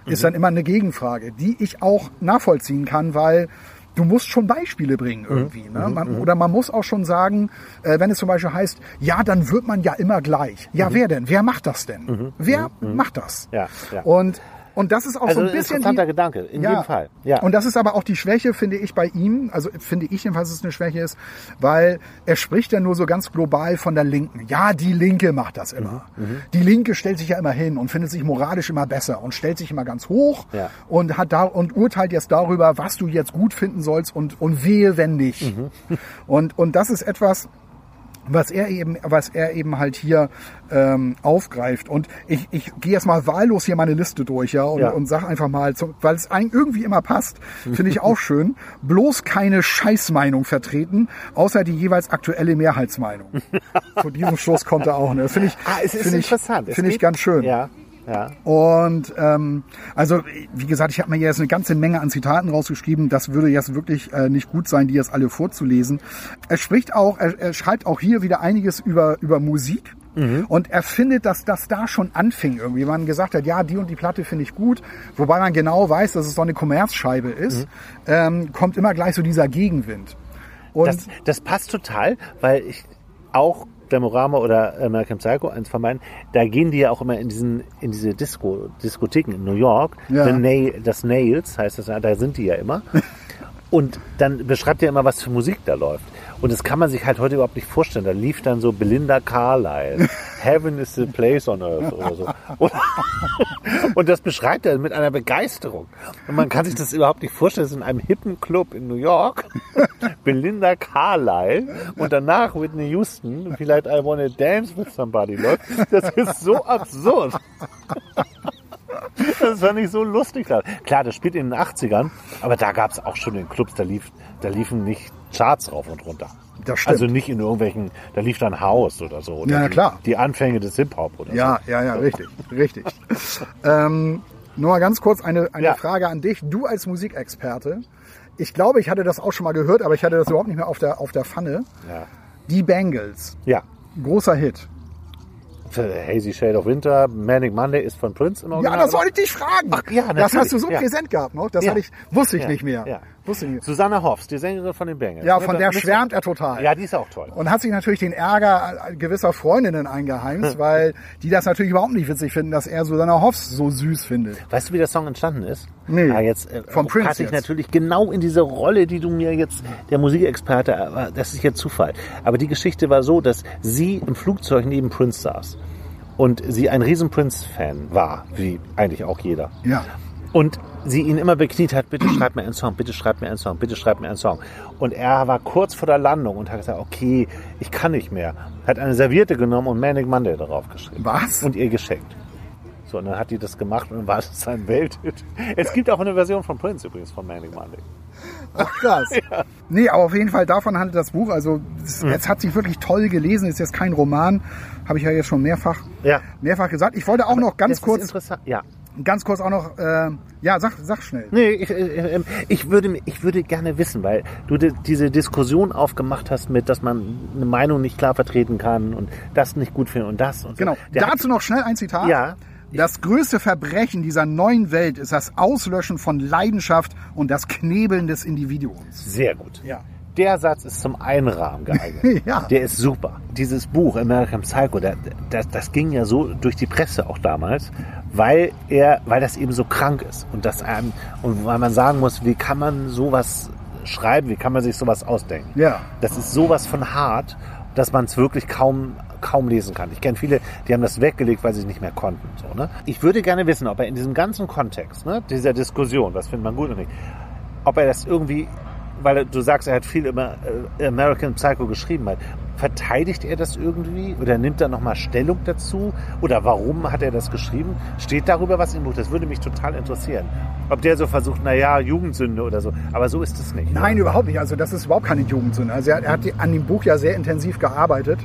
Ist dann immer eine Gegenfrage, die ich auch nachvollziehen kann, weil du musst schon Beispiele bringen irgendwie. Ne? Man, oder man muss auch schon sagen, äh, wenn es zum Beispiel heißt, ja, dann wird man ja immer gleich. Ja, wer denn? Wer macht das denn? Wer macht das? Ja, ja. Und und das ist auch Also so ein ein bisschen interessanter die, Gedanke, in jedem Fall. Ja. Und das ist aber auch die Schwäche, finde ich, bei ihm. Also finde ich jedenfalls, dass es eine Schwäche ist, weil er spricht ja nur so ganz global von der Linken. Ja, die Linke macht das immer. Mhm, Die Linke stellt sich ja immer hin und findet sich moralisch immer besser und stellt sich immer ganz hoch Ja. und hat da und urteilt jetzt darüber, was du jetzt gut finden sollst und und wehe, wenn nicht. Mhm. Und und das ist etwas, was er eben, was er eben halt hier ähm, aufgreift. Und ich, ich gehe jetzt mal wahllos hier meine Liste durch, ja, und, Ja. und sag einfach mal, weil es irgendwie immer passt, finde ich auch schön, bloß keine Scheißmeinung vertreten, außer die jeweils aktuelle Mehrheitsmeinung. Zu diesem Schluss kommt er auch. Ne? Finde ich, Ah, es ist interessant. Es Finde ich ganz schön. Ja, ja. Und ähm, also wie gesagt, ich habe mir jetzt eine ganze Menge an Zitaten rausgeschrieben. Das würde jetzt wirklich äh, nicht gut sein, die jetzt alle vorzulesen. Er spricht auch, er, er schreibt auch hier wieder einiges über über Musik. Und er findet, dass das da schon anfing irgendwie. Man gesagt hat, ja, die und die Platte finde ich gut, wobei man genau weiß, dass es so eine Kommerzscheibe ist, ähm, kommt immer gleich so dieser Gegenwind. Und Das, das passt total, weil ich auch Glamorama oder American Psycho, eins von meinen, da gehen die ja auch immer in diesen, in diese Disco, Diskotheken in New York. Ja. Nail, das Nails heißt das, da sind die ja immer. Und dann beschreibt er immer, was für Musik da läuft. Und das kann man sich halt heute überhaupt nicht vorstellen. Da lief dann so Belinda Carlisle. Heaven is the place on earth oder so. Und, und das beschreibt er mit einer Begeisterung. Und man kann sich das überhaupt nicht vorstellen. Das ist in einem hippen Club in New York. Belinda Carlisle und danach Whitney Houston. Vielleicht I Wanna Dance with Somebody läuft. Das ist so absurd. Das war nicht so lustig. Klar, das spielt in den 80ern, aber da gab es auch schon in Clubs, da, lief, da liefen nicht Charts rauf und runter. Das stimmt. Also nicht in irgendwelchen, da lief dann House oder so. Oder Ja, die, klar. Die Anfänge des Hip-Hop oder Ja, ja, ja, richtig, richtig. ähm, nur mal ganz kurz eine, eine Ja. Frage an dich. Du als Musikexperte, ich glaube, ich hatte das auch schon mal gehört, aber ich hatte das überhaupt nicht mehr auf der, auf der Pfanne. so. Ja. Die Bangles, ja. großer Hit. Hazy Shade of Winter, Manic Monday ist von Prince im Ja, Original. das wollte ich dich fragen. Ach, ja, das natürlich, hast du so ja. präsent gehabt noch. Das Ja. hatte ich, wusste ich Ja, nicht mehr. Wusste ich nicht. Susanna Hoffs, die Sängerin von den Bengals. Ja, von der schwärmt er total. Ja, die ist auch toll. Und hat sich natürlich den Ärger gewisser Freundinnen eingeheimst, weil die das natürlich überhaupt nicht witzig finden, dass er Susanna Hoffs so süß findet. Weißt du, wie der Song entstanden ist? Nee. Ja, jetzt äh, Vom Prince passe ich jetzt. natürlich genau in diese Rolle, die du mir jetzt, der Musikexperte, aber das ist jetzt Zufall. Aber die Geschichte war so, dass sie im Flugzeug neben Prince saß und sie ein riesen Prince-Fan war, wie eigentlich auch jeder. Ja. Und sie ihn immer bekniet hat, bitte schreib mir einen Song, bitte schreib mir einen Song, bitte schreib mir einen Song. Und er war kurz vor der Landung und hat gesagt, okay, ich kann nicht mehr. Hat eine Serviette genommen und Manic Monday darauf geschrieben. Was? Und ihr geschenkt. So, und dann hat die das gemacht und dann war es ein Welthit. Es gibt auch eine Version von Prince übrigens von Manic Monday. Ach krass. Nee, aber auf jeden Fall davon handelt das Buch. Also es, es hat sich wirklich toll gelesen. Ist jetzt kein Roman, habe ich ja jetzt schon mehrfach, Ja. mehrfach gesagt. Ich wollte auch noch ganz Das ist kurz, interessant. Ja. Ganz kurz auch noch, äh, ja, sag, sag schnell. Nee, ich, äh, äh, ich, würde, ich würde gerne wissen, weil du di- diese Diskussion aufgemacht hast mit, dass man eine Meinung nicht klar vertreten kann und das nicht gut findet und das und so. Genau. Der hat- Dazu noch schnell ein Zitat. Ja. Das größte Verbrechen dieser neuen Welt ist das Auslöschen von Leidenschaft und das Knebeln des Individuums. Sehr gut. Ja. Der Satz ist zum Einrahmen geeignet. Ja. Der ist super. Dieses Buch American Psycho, der, das, das ging ja so durch die Presse auch damals, weil er, weil das eben so krank ist und das einem, und weil man sagen muss, wie kann man sowas schreiben, wie kann man sich sowas ausdenken? Ja. Das ist sowas von hart, dass man es wirklich kaum kaum lesen kann. Ich kenne viele, die haben das weggelegt, weil sie es nicht mehr konnten. So, ne? Ich würde gerne wissen, ob er in diesem ganzen Kontext, ne, dieser Diskussion, was findet man gut und nicht, ob er das irgendwie, weil du sagst, er hat viel über äh, American Psycho geschrieben hat, verteidigt er das irgendwie oder nimmt er nochmal Stellung dazu? Oder warum hat er das geschrieben? Steht darüber was im Buch? Das würde mich total interessieren. Ob der so versucht, naja, Jugendsünde oder so. Aber so ist es nicht. Nein, überhaupt nicht. Also das ist überhaupt keine Jugendsünde. Also er, er hat die- an dem Buch ja sehr intensiv gearbeitet.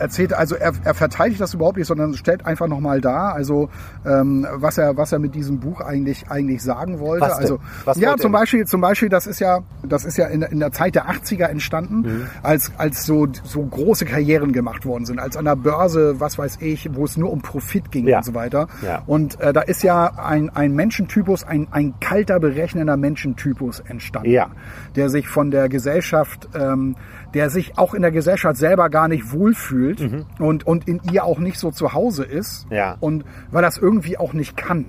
Erzählt, also er, er verteidigt das überhaupt nicht, sondern stellt einfach nochmal dar, also ähm, was er was er mit diesem Buch eigentlich eigentlich sagen wollte. Was? Also Was ja, zum? Beispiel zum Beispiel das ist ja das ist ja in, in der Zeit der 80er entstanden, Mhm. als als so so große Karrieren gemacht worden sind, als an der Börse, was weiß ich, wo es nur um Profit ging Ja. und so weiter. Ja. Und äh, da ist ja ein ein Menschentypus, ein ein kalter berechnender Menschentypus entstanden Ja. der sich von der Gesellschaft, ähm, der sich auch in der Gesellschaft selber gar nicht wohlfühlt und, und in ihr auch nicht so zu Hause ist Mhm. Ja. Mhm. und weil das irgendwie auch nicht kann.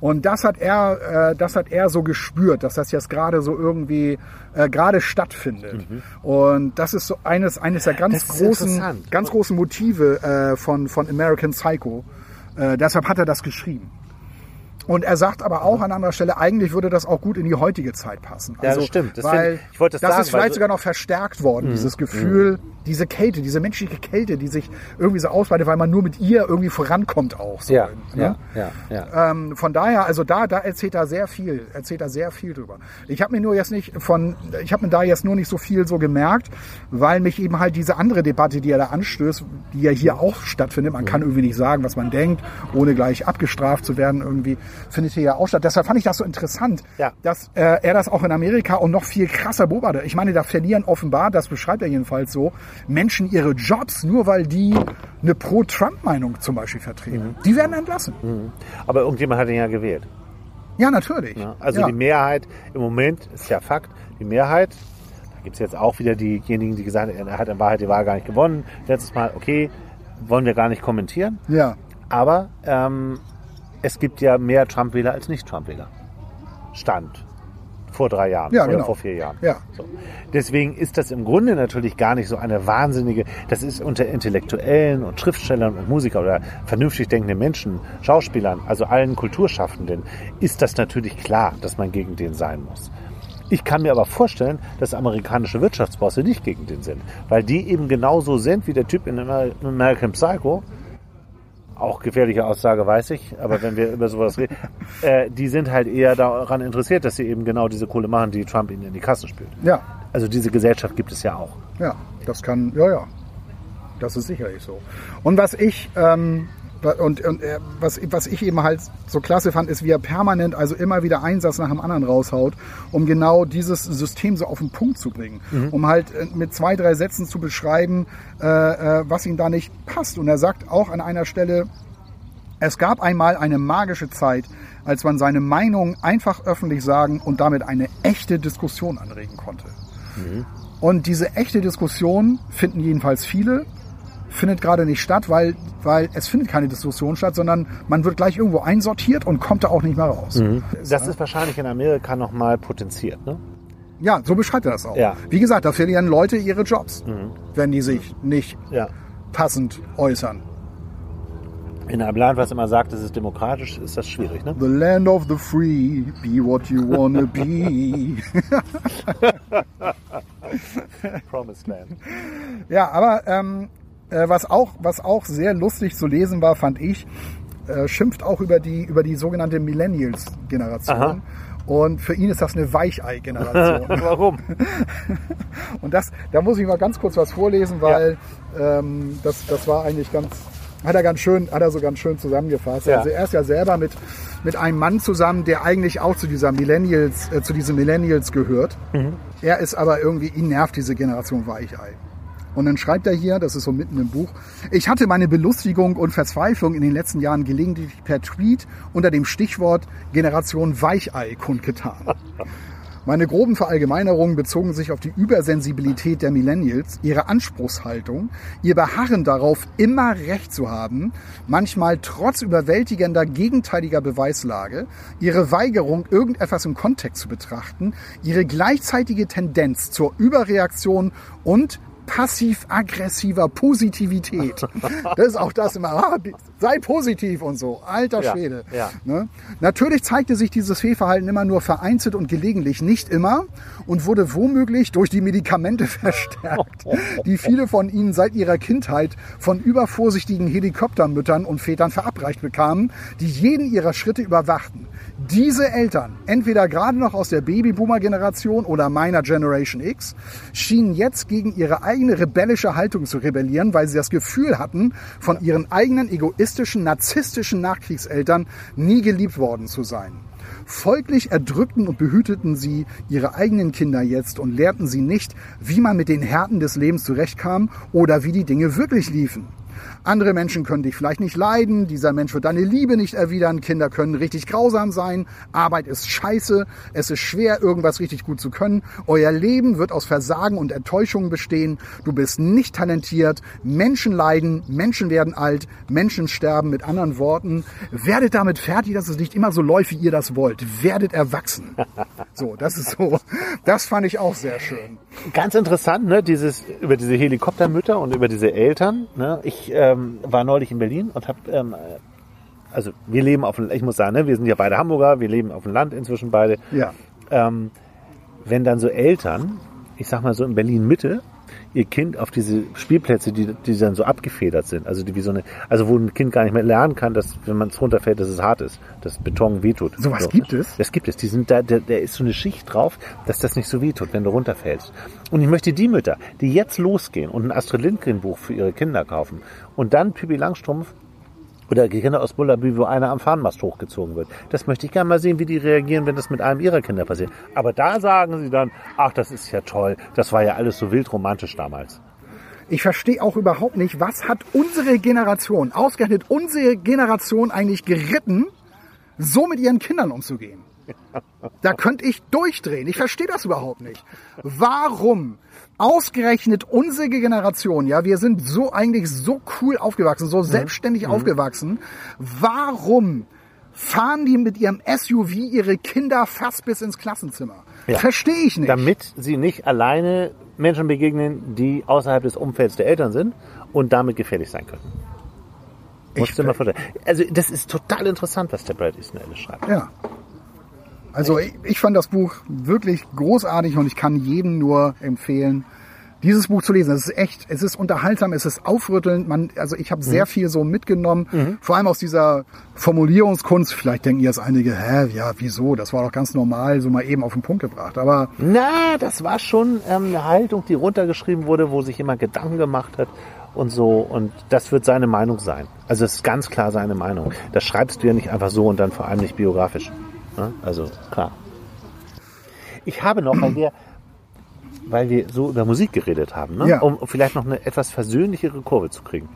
Und das hat er, äh, das hat er so gespürt, dass das jetzt gerade so irgendwie äh, gerade stattfindet. Und das ist so eines, eines der ganz Mhm. Das großen, ganz großen Motive äh, von, von American Psycho. Äh, deshalb hat er das geschrieben. Und er sagt aber auch an anderer Stelle, eigentlich würde das auch gut in die heutige Zeit passen. Ja, das stimmt. Das weil find- ich wollte das das sagen, ist vielleicht so- sogar noch verstärkt worden, dieses Gefühl, diese Kälte, diese menschliche Kälte, die sich irgendwie so ausbreitet, weil man nur mit ihr irgendwie vorankommt auch. So, Ja, ne? ja, ja, ja. Ähm, von daher, also da, da erzählt er sehr viel, erzählt er sehr viel drüber. Ich habe mir nur jetzt nicht von, ich habe mir da jetzt nur nicht so viel so gemerkt, weil mich eben halt diese andere Debatte, die er da anstößt, die ja hier auch stattfindet, man kann irgendwie nicht sagen, was man denkt, ohne gleich abgestraft zu werden irgendwie. Findet hier ja auch statt. Deshalb fand ich das so interessant, Ja. dass äh, er das auch in Amerika und noch viel krasser beobachtet. Ich meine, da verlieren offenbar, das beschreibt er jedenfalls so, Menschen ihre Jobs, nur weil die eine Pro-Trump-Meinung zum Beispiel vertreten. Die werden entlassen. Aber irgendjemand hat ihn ja gewählt. Ja, natürlich. Ne? Also ja. die Mehrheit im Moment ist ja Fakt. Die Mehrheit, da gibt es jetzt auch wieder diejenigen, die gesagt haben, er hat in Wahrheit die Wahl gar nicht gewonnen. Letztes Mal, okay, wollen wir gar nicht kommentieren. Ja, Aber ähm, es gibt ja mehr Trump-Wähler als Nicht-Trump-Wähler. Stand. Vor drei Jahren Ja, oder genau. vor vier Jahren. Ja. So. Deswegen ist das im Grunde natürlich gar nicht so eine wahnsinnige, das ist unter Intellektuellen und Schriftstellern und Musikern oder vernünftig denkenden Menschen, Schauspielern, also allen Kulturschaffenden, ist das natürlich klar, dass man gegen den sein muss. Ich kann mir aber vorstellen, dass amerikanische Wirtschaftsbosse nicht gegen den sind, weil die eben genauso sind wie der Typ in Amer- American Psycho, auch gefährliche Aussage, weiß ich, aber wenn wir über sowas reden, äh, die sind halt eher daran interessiert, dass sie eben genau diese Kohle machen, die Trump ihnen in die Kassen spült. ja, Also diese Gesellschaft gibt es ja auch. ja, das kann, ja, ja, das ist sicherlich so. Und was ich, ähm, und, und äh, was, was ich eben halt so klasse fand, ist, wie er permanent, also immer wieder einen Satz nach dem anderen raushaut, um genau dieses System so auf den Punkt zu bringen. Um halt äh, mit zwei, drei Sätzen zu beschreiben, äh, äh, was ihm da nicht passt. Und er sagt auch an einer Stelle, Es gab einmal eine magische Zeit, als man seine Meinung einfach öffentlich sagen und damit eine echte Diskussion anregen konnte. Und diese echte Diskussion finden jedenfalls viele, findet gerade nicht statt, weil, weil es findet keine Diskussion statt, sondern man wird gleich irgendwo einsortiert und kommt da auch nicht mehr raus. Das ist wahrscheinlich in Amerika nochmal potenziert. Ne? Ja, so beschreibt er das auch. Ja. Wie gesagt, da verlieren Leute ihre Jobs, wenn die sich nicht Ja. passend äußern. In einem Land, was immer sagt, es ist demokratisch, ist das schwierig. Ne? The land of the free, be what you wanna be. Promised Land. Ja, aber ähm, äh, was, auch, was auch sehr lustig zu lesen war, fand ich, äh, schimpft auch über die, über die sogenannte. Millennials-Generation. Und für ihn ist das eine Weichei-Generation. Warum? Und das, da muss ich mal ganz kurz was vorlesen, weil ähm, das, das war eigentlich ganz, hat er ganz schön, hat er so ganz schön zusammengefasst. Ja. Also er ist ja selber mit, mit einem Mann zusammen, der eigentlich auch zu dieser Millennials, äh, zu diesen Millennials gehört. Er ist aber irgendwie, ihn nervt diese Generation Weichei. Und dann schreibt er hier, das ist so mitten im Buch, ich hatte meine Belustigung und Verzweiflung in den letzten Jahren gelegentlich per Tweet unter dem Stichwort Generation Weichei kundgetan. Meine groben Verallgemeinerungen bezogen sich auf die Übersensibilität der Millennials, ihre Anspruchshaltung, ihr Beharren darauf, immer Recht zu haben, manchmal trotz überwältigender gegenteiliger Beweislage, ihre Weigerung, irgendetwas im Kontext zu betrachten, ihre gleichzeitige Tendenz zur Überreaktion und passiv-aggressiver Positivität. Das ist auch das immer, ah, sei positiv und so. Alter Ja, Schwede. ja. Ne? Natürlich zeigte sich dieses Fehlverhalten immer nur vereinzelt und gelegentlich, nicht immer, und wurde womöglich durch die Medikamente verstärkt, die viele von ihnen seit ihrer Kindheit von übervorsichtigen Helikoptermüttern und Vätern verabreicht bekamen, die jeden ihrer Schritte überwachten. Diese Eltern, entweder gerade noch aus der Babyboomer-Generation oder meiner Generation X, schienen jetzt gegen ihre eigene rebellische Haltung zu rebellieren, weil sie das Gefühl hatten, von ihren eigenen egoistischen, narzisstischen Nachkriegseltern nie geliebt worden zu sein. Folglich erdrückten und behüteten sie ihre eigenen Kinder jetzt und lehrten sie nicht, wie man mit den Härten des Lebens zurechtkam oder wie die Dinge wirklich liefen. Andere Menschen können dich vielleicht nicht leiden, dieser Mensch wird deine Liebe nicht erwidern, Kinder können richtig grausam sein, Arbeit ist scheiße, es ist schwer, irgendwas richtig gut zu können, euer Leben wird aus Versagen und Enttäuschungen bestehen, du bist nicht talentiert, Menschen leiden, Menschen werden alt, Menschen sterben, mit anderen Worten, werdet damit fertig, dass es nicht immer so läuft, wie ihr das wollt, werdet erwachsen. So, das ist so, das fand ich auch sehr schön. Ganz interessant, ne, dieses, über diese Helikoptermütter und über diese Eltern. Ne? Ich ähm, war neulich in Berlin und habe, ähm, also wir leben auf dem, ich muss sagen, ne, wir sind ja beide Hamburger, wir leben auf dem Land inzwischen beide. Ja, Ähm, wenn dann so Eltern, ich sag mal so in Berlin Mitte, ihr Kind auf diese Spielplätze, die, die dann so abgefedert sind, also die wie so eine, also wo ein Kind gar nicht mehr lernen kann, dass wenn man es runterfällt, dass es hart ist, dass Beton wehtut. Sowas gibt es? Das gibt es. Die sind da, der, der ist so eine Schicht drauf, dass das nicht so wehtut, wenn du runterfällst. Und ich möchte die Mütter, die jetzt losgehen und ein Astrid Lindgren Buch für ihre Kinder kaufen und dann Pippi Langstrumpf Oder Kinder aus Bullaby, wo einer am Fahnenmast hochgezogen wird. Das möchte ich gerne mal sehen, wie die reagieren, wenn das mit einem ihrer Kinder passiert. Aber da sagen sie dann, ach, das ist ja toll, das war ja alles so wild romantisch damals. Ich verstehe auch überhaupt nicht, was hat unsere Generation, ausgerechnet unsere Generation eigentlich geritten, so mit ihren Kindern umzugehen. Da könnte ich durchdrehen. Ich verstehe das überhaupt nicht. Warum ausgerechnet unsere Generation, ja, wir sind so eigentlich so cool aufgewachsen, so selbstständig Mhm. aufgewachsen. Warum fahren die mit ihrem SUV ihre Kinder fast bis ins Klassenzimmer? Ja. Verstehe ich nicht. Damit sie nicht alleine Menschen begegnen, die außerhalb des Umfelds der Eltern sind und damit gefährlich sein können. Musst du mal vorstellen. Also das ist total interessant, was der Brad Easton Ellis schreibt. Ja. Also ich, ich fand das Buch wirklich großartig und ich kann jedem nur empfehlen, dieses Buch zu lesen. Es ist echt, es ist unterhaltsam, es ist aufrüttelnd. Man, also ich habe sehr viel so mitgenommen, vor allem aus dieser Formulierungskunst. Vielleicht denken jetzt einige, hä, ja, wieso? Das war doch ganz normal, so mal eben auf den Punkt gebracht. Aber Na, das war schon ähm, eine Haltung, die runtergeschrieben wurde, wo sich jemand Gedanken gemacht hat und so. Und das wird seine Meinung sein. Also es ist ganz klar seine Meinung. Das schreibst du ja nicht einfach so und dann vor allem nicht biografisch. Ne? Also klar. Ich habe noch, weil wir, weil wir so über Musik geredet haben, ne? Ja. um vielleicht noch eine etwas versöhnlichere Kurve zu kriegen.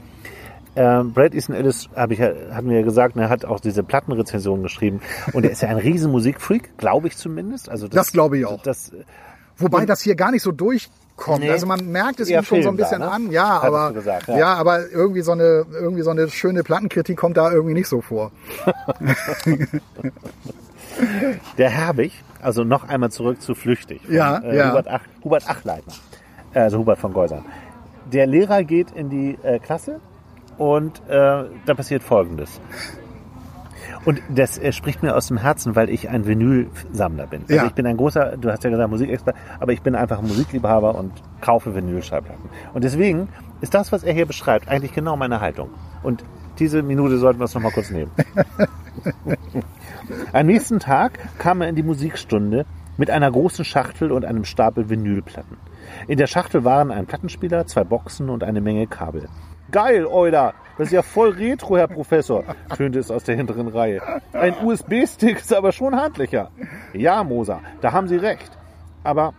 Ähm, Brad Easton Ellis, hab ich, ja- hat mir ja gesagt, er hat auch diese Plattenrezensionen geschrieben. Und er ist ja ein riesen Musikfreak, glaube ich zumindest. Also Das glaube ich auch. Das, wobei das hier gar nicht so durchkommt. Nee. Also man merkt es ihm schon so ein Film da, bisschen ne? an. Ja, Hattest aber gesagt, ja. ja. aber irgendwie so eine irgendwie so eine schöne Plattenkritik kommt da irgendwie nicht so vor. Der Herbig, also noch einmal zurück zu Flüchtig. von, Ja, äh, ja. Hubert, Ach, Hubert Achleitner, also Hubert von Geusern. Der Lehrer geht in die äh, Klasse und äh, da passiert Folgendes. Und das äh, spricht mir aus dem Herzen, weil ich ein Vinylsammler bin. Also Ja. ich bin ein großer, du hast ja gesagt Musikexpert, aber ich bin einfach ein Musikliebhaber und kaufe Vinylschallplatten. Und deswegen ist das, was er hier beschreibt, eigentlich genau meine Haltung. Und diese Minute sollten wir uns noch mal kurz nehmen. Am nächsten Tag kam er in die Musikstunde mit einer großen Schachtel und einem Stapel Vinylplatten. In der Schachtel waren ein Plattenspieler, zwei Boxen und eine Menge Kabel. Geil, Euler! Das ist ja voll retro, Herr Professor, tönte es aus der hinteren Reihe. Ein USB-Stick ist aber schon handlicher. Ja, Moser, da haben Sie recht. Aber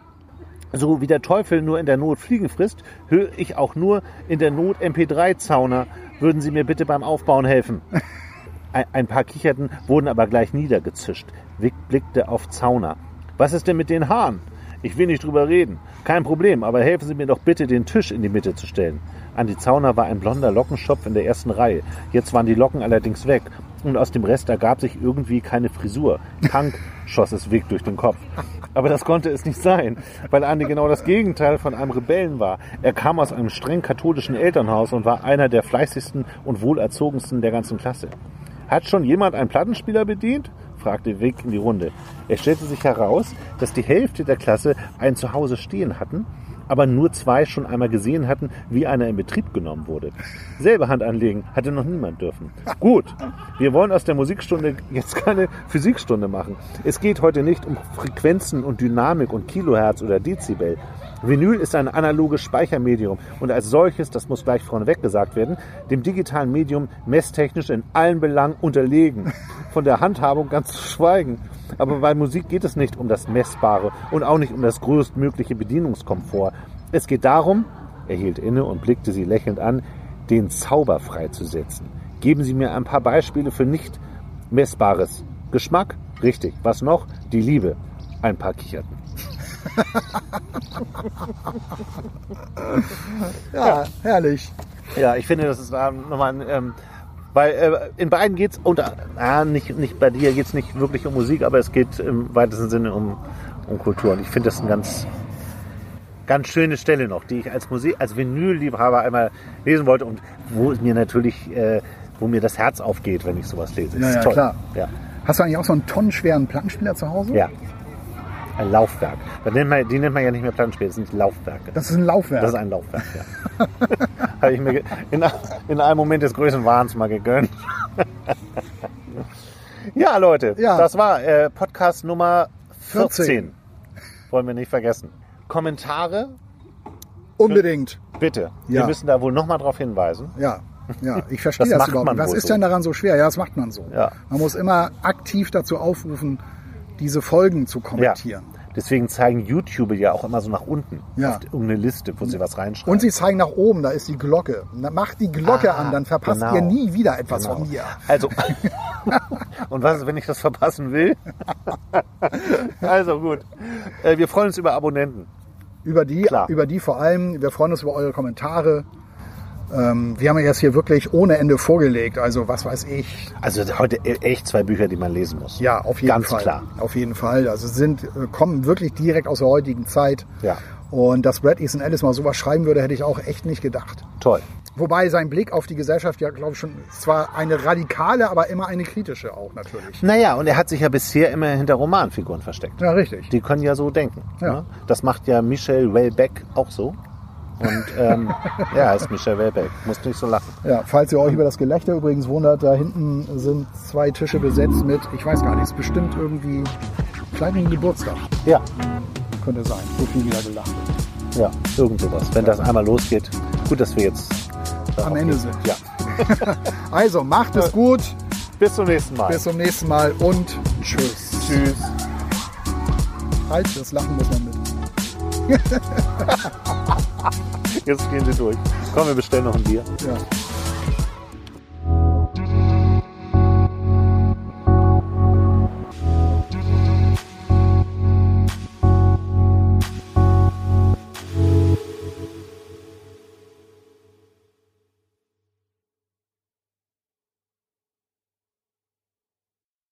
so wie der Teufel nur in der Not Fliegen frisst, höre ich auch nur in der Not MP3-Zauner. Würden Sie mir bitte beim Aufbauen helfen? Ein, paar kicherten, wurden aber gleich niedergezischt. Wick blickte auf Zauner. Was ist denn mit den Haaren? Ich will nicht drüber reden. Kein Problem, aber helfen Sie mir doch bitte, den Tisch in die Mitte zu stellen. Andi Zauner war ein blonder Lockenschopf in der ersten Reihe. Jetzt waren die Locken allerdings weg. Und aus dem Rest ergab sich irgendwie keine Frisur. Tank schoss es Wick durch den Kopf. Aber das konnte es nicht sein, weil Andi genau das Gegenteil von einem Rebellen war. Er kam aus einem streng katholischen Elternhaus und war einer der fleißigsten und wohlerzogensten der ganzen Klasse. Hat schon jemand einen Plattenspieler bedient? fragte Wick in die Runde. Es stellte sich heraus, dass die Hälfte der Klasse einen zu Hause stehen hatten, aber nur zwei schon einmal gesehen hatten, wie einer in Betrieb genommen wurde. Selbe Hand anlegen hatte noch niemand dürfen. Gut, wir wollen aus der Musikstunde jetzt keine Physikstunde machen. Es geht heute nicht um Frequenzen und Dynamik und Kilohertz oder Dezibel. Vinyl ist ein analoges Speichermedium und als solches, das muss gleich vorneweg gesagt werden, dem digitalen Medium messtechnisch in allen Belangen unterlegen. Von der Handhabung ganz zu schweigen. Aber bei Musik geht es nicht um das Messbare und auch nicht um das größtmögliche Bedienungskomfort. Es geht darum, er hielt inne und blickte sie lächelnd an, den Zauber freizusetzen. Geben Sie mir ein paar Beispiele für nicht Messbares. Geschmack? Richtig. Was noch? Die Liebe. Ein paar kicherten. Ja, herrlich. Ja, ich finde, das ist ähm, nochmal ein, ähm, weil äh, in beiden geht's unter, ah, nicht, nicht bei dir geht's nicht wirklich um Musik, aber es geht im weitesten Sinne um, um Kultur. Und ich finde das eine ganz, ganz schöne Stelle noch, die ich als Musik, als Vinylliebhaber einmal lesen wollte und wo es mir natürlich, äh, wo mir das Herz aufgeht, wenn ich sowas lese. Ja, Ist ja, toll. klar. Ja. Hast du eigentlich auch so einen tonnenschweren Plattenspieler zu Hause? ja. Ein Laufwerk. Nennt man, die nennt man ja nicht mehr Plattenspiele, das sind Laufwerke. Das ist ein Laufwerk. Das ist ein Laufwerk, ja. Habe ich mir in, in einem Moment des größten Wahns mal gegönnt. ja, Leute, Ja. das war äh, Podcast Nummer 14. 14. Wollen wir nicht vergessen. Kommentare, Unbedingt. bitte. Ja. Wir müssen da wohl nochmal drauf hinweisen. Ja. Ja, ich verstehe Das das, macht überhaupt nicht. Was ist denn daran so schwer? Ja, das macht man so. Ja. Man muss immer aktiv dazu aufrufen, diese Folgen zu Ja. kommentieren. Deswegen zeigen YouTuber ja auch immer so nach unten Ja. auf irgendeine Liste, wo sie was reinschreiben. Und sie zeigen nach oben, da ist die Glocke. Macht die Glocke Ah, an, dann verpasst genau. ihr nie wieder etwas Genau. von mir. Also, und was ist, wenn ich das verpassen will? also gut. Äh, wir freuen uns über Abonnenten. Über die, Klar. über die vor allem. Wir freuen uns über eure Kommentare. Ähm, wir haben ja jetzt hier wirklich ohne Ende vorgelegt. Also was weiß ich. Also heute echt zwei Bücher, die man lesen muss. Ja, auf jeden Ganz Fall. klar. Auf jeden Fall. Also sind, äh, kommen wirklich direkt aus der heutigen Zeit. Ja. Und dass Brad Easton Ellis mal sowas schreiben würde, hätte ich auch echt nicht gedacht. Toll. Wobei sein Blick auf die Gesellschaft ja, glaube ich, schon zwar eine radikale, aber immer eine kritische auch natürlich. Naja, und er hat sich ja bisher immer hinter Romanfiguren versteckt. Ja, richtig. Die können ja so denken. Ja. Ne? Das macht ja Michel Welbeck auch so. Und ähm, ja, er ist Michel Welbeck. Muss nicht so lachen. Ja, falls ihr euch über das Gelächter übrigens wundert, da hinten sind zwei Tische besetzt mit, ich weiß gar nicht, ist bestimmt irgendwie kleinen Geburtstag. Ja, Könnte sein. So viel wieder gelacht wird. ja, irgend sowas. Wenn das einmal losgeht. Gut, dass wir jetzt Am Ende gehen. sind. Ja. Also, macht es gut. Bis zum nächsten Mal. Bis zum nächsten Mal und tschüss. Tschüss. Halt, das Lachen muss man mit. Jetzt gehen Sie durch. Komm, wir bestellen noch ein Bier. Ja.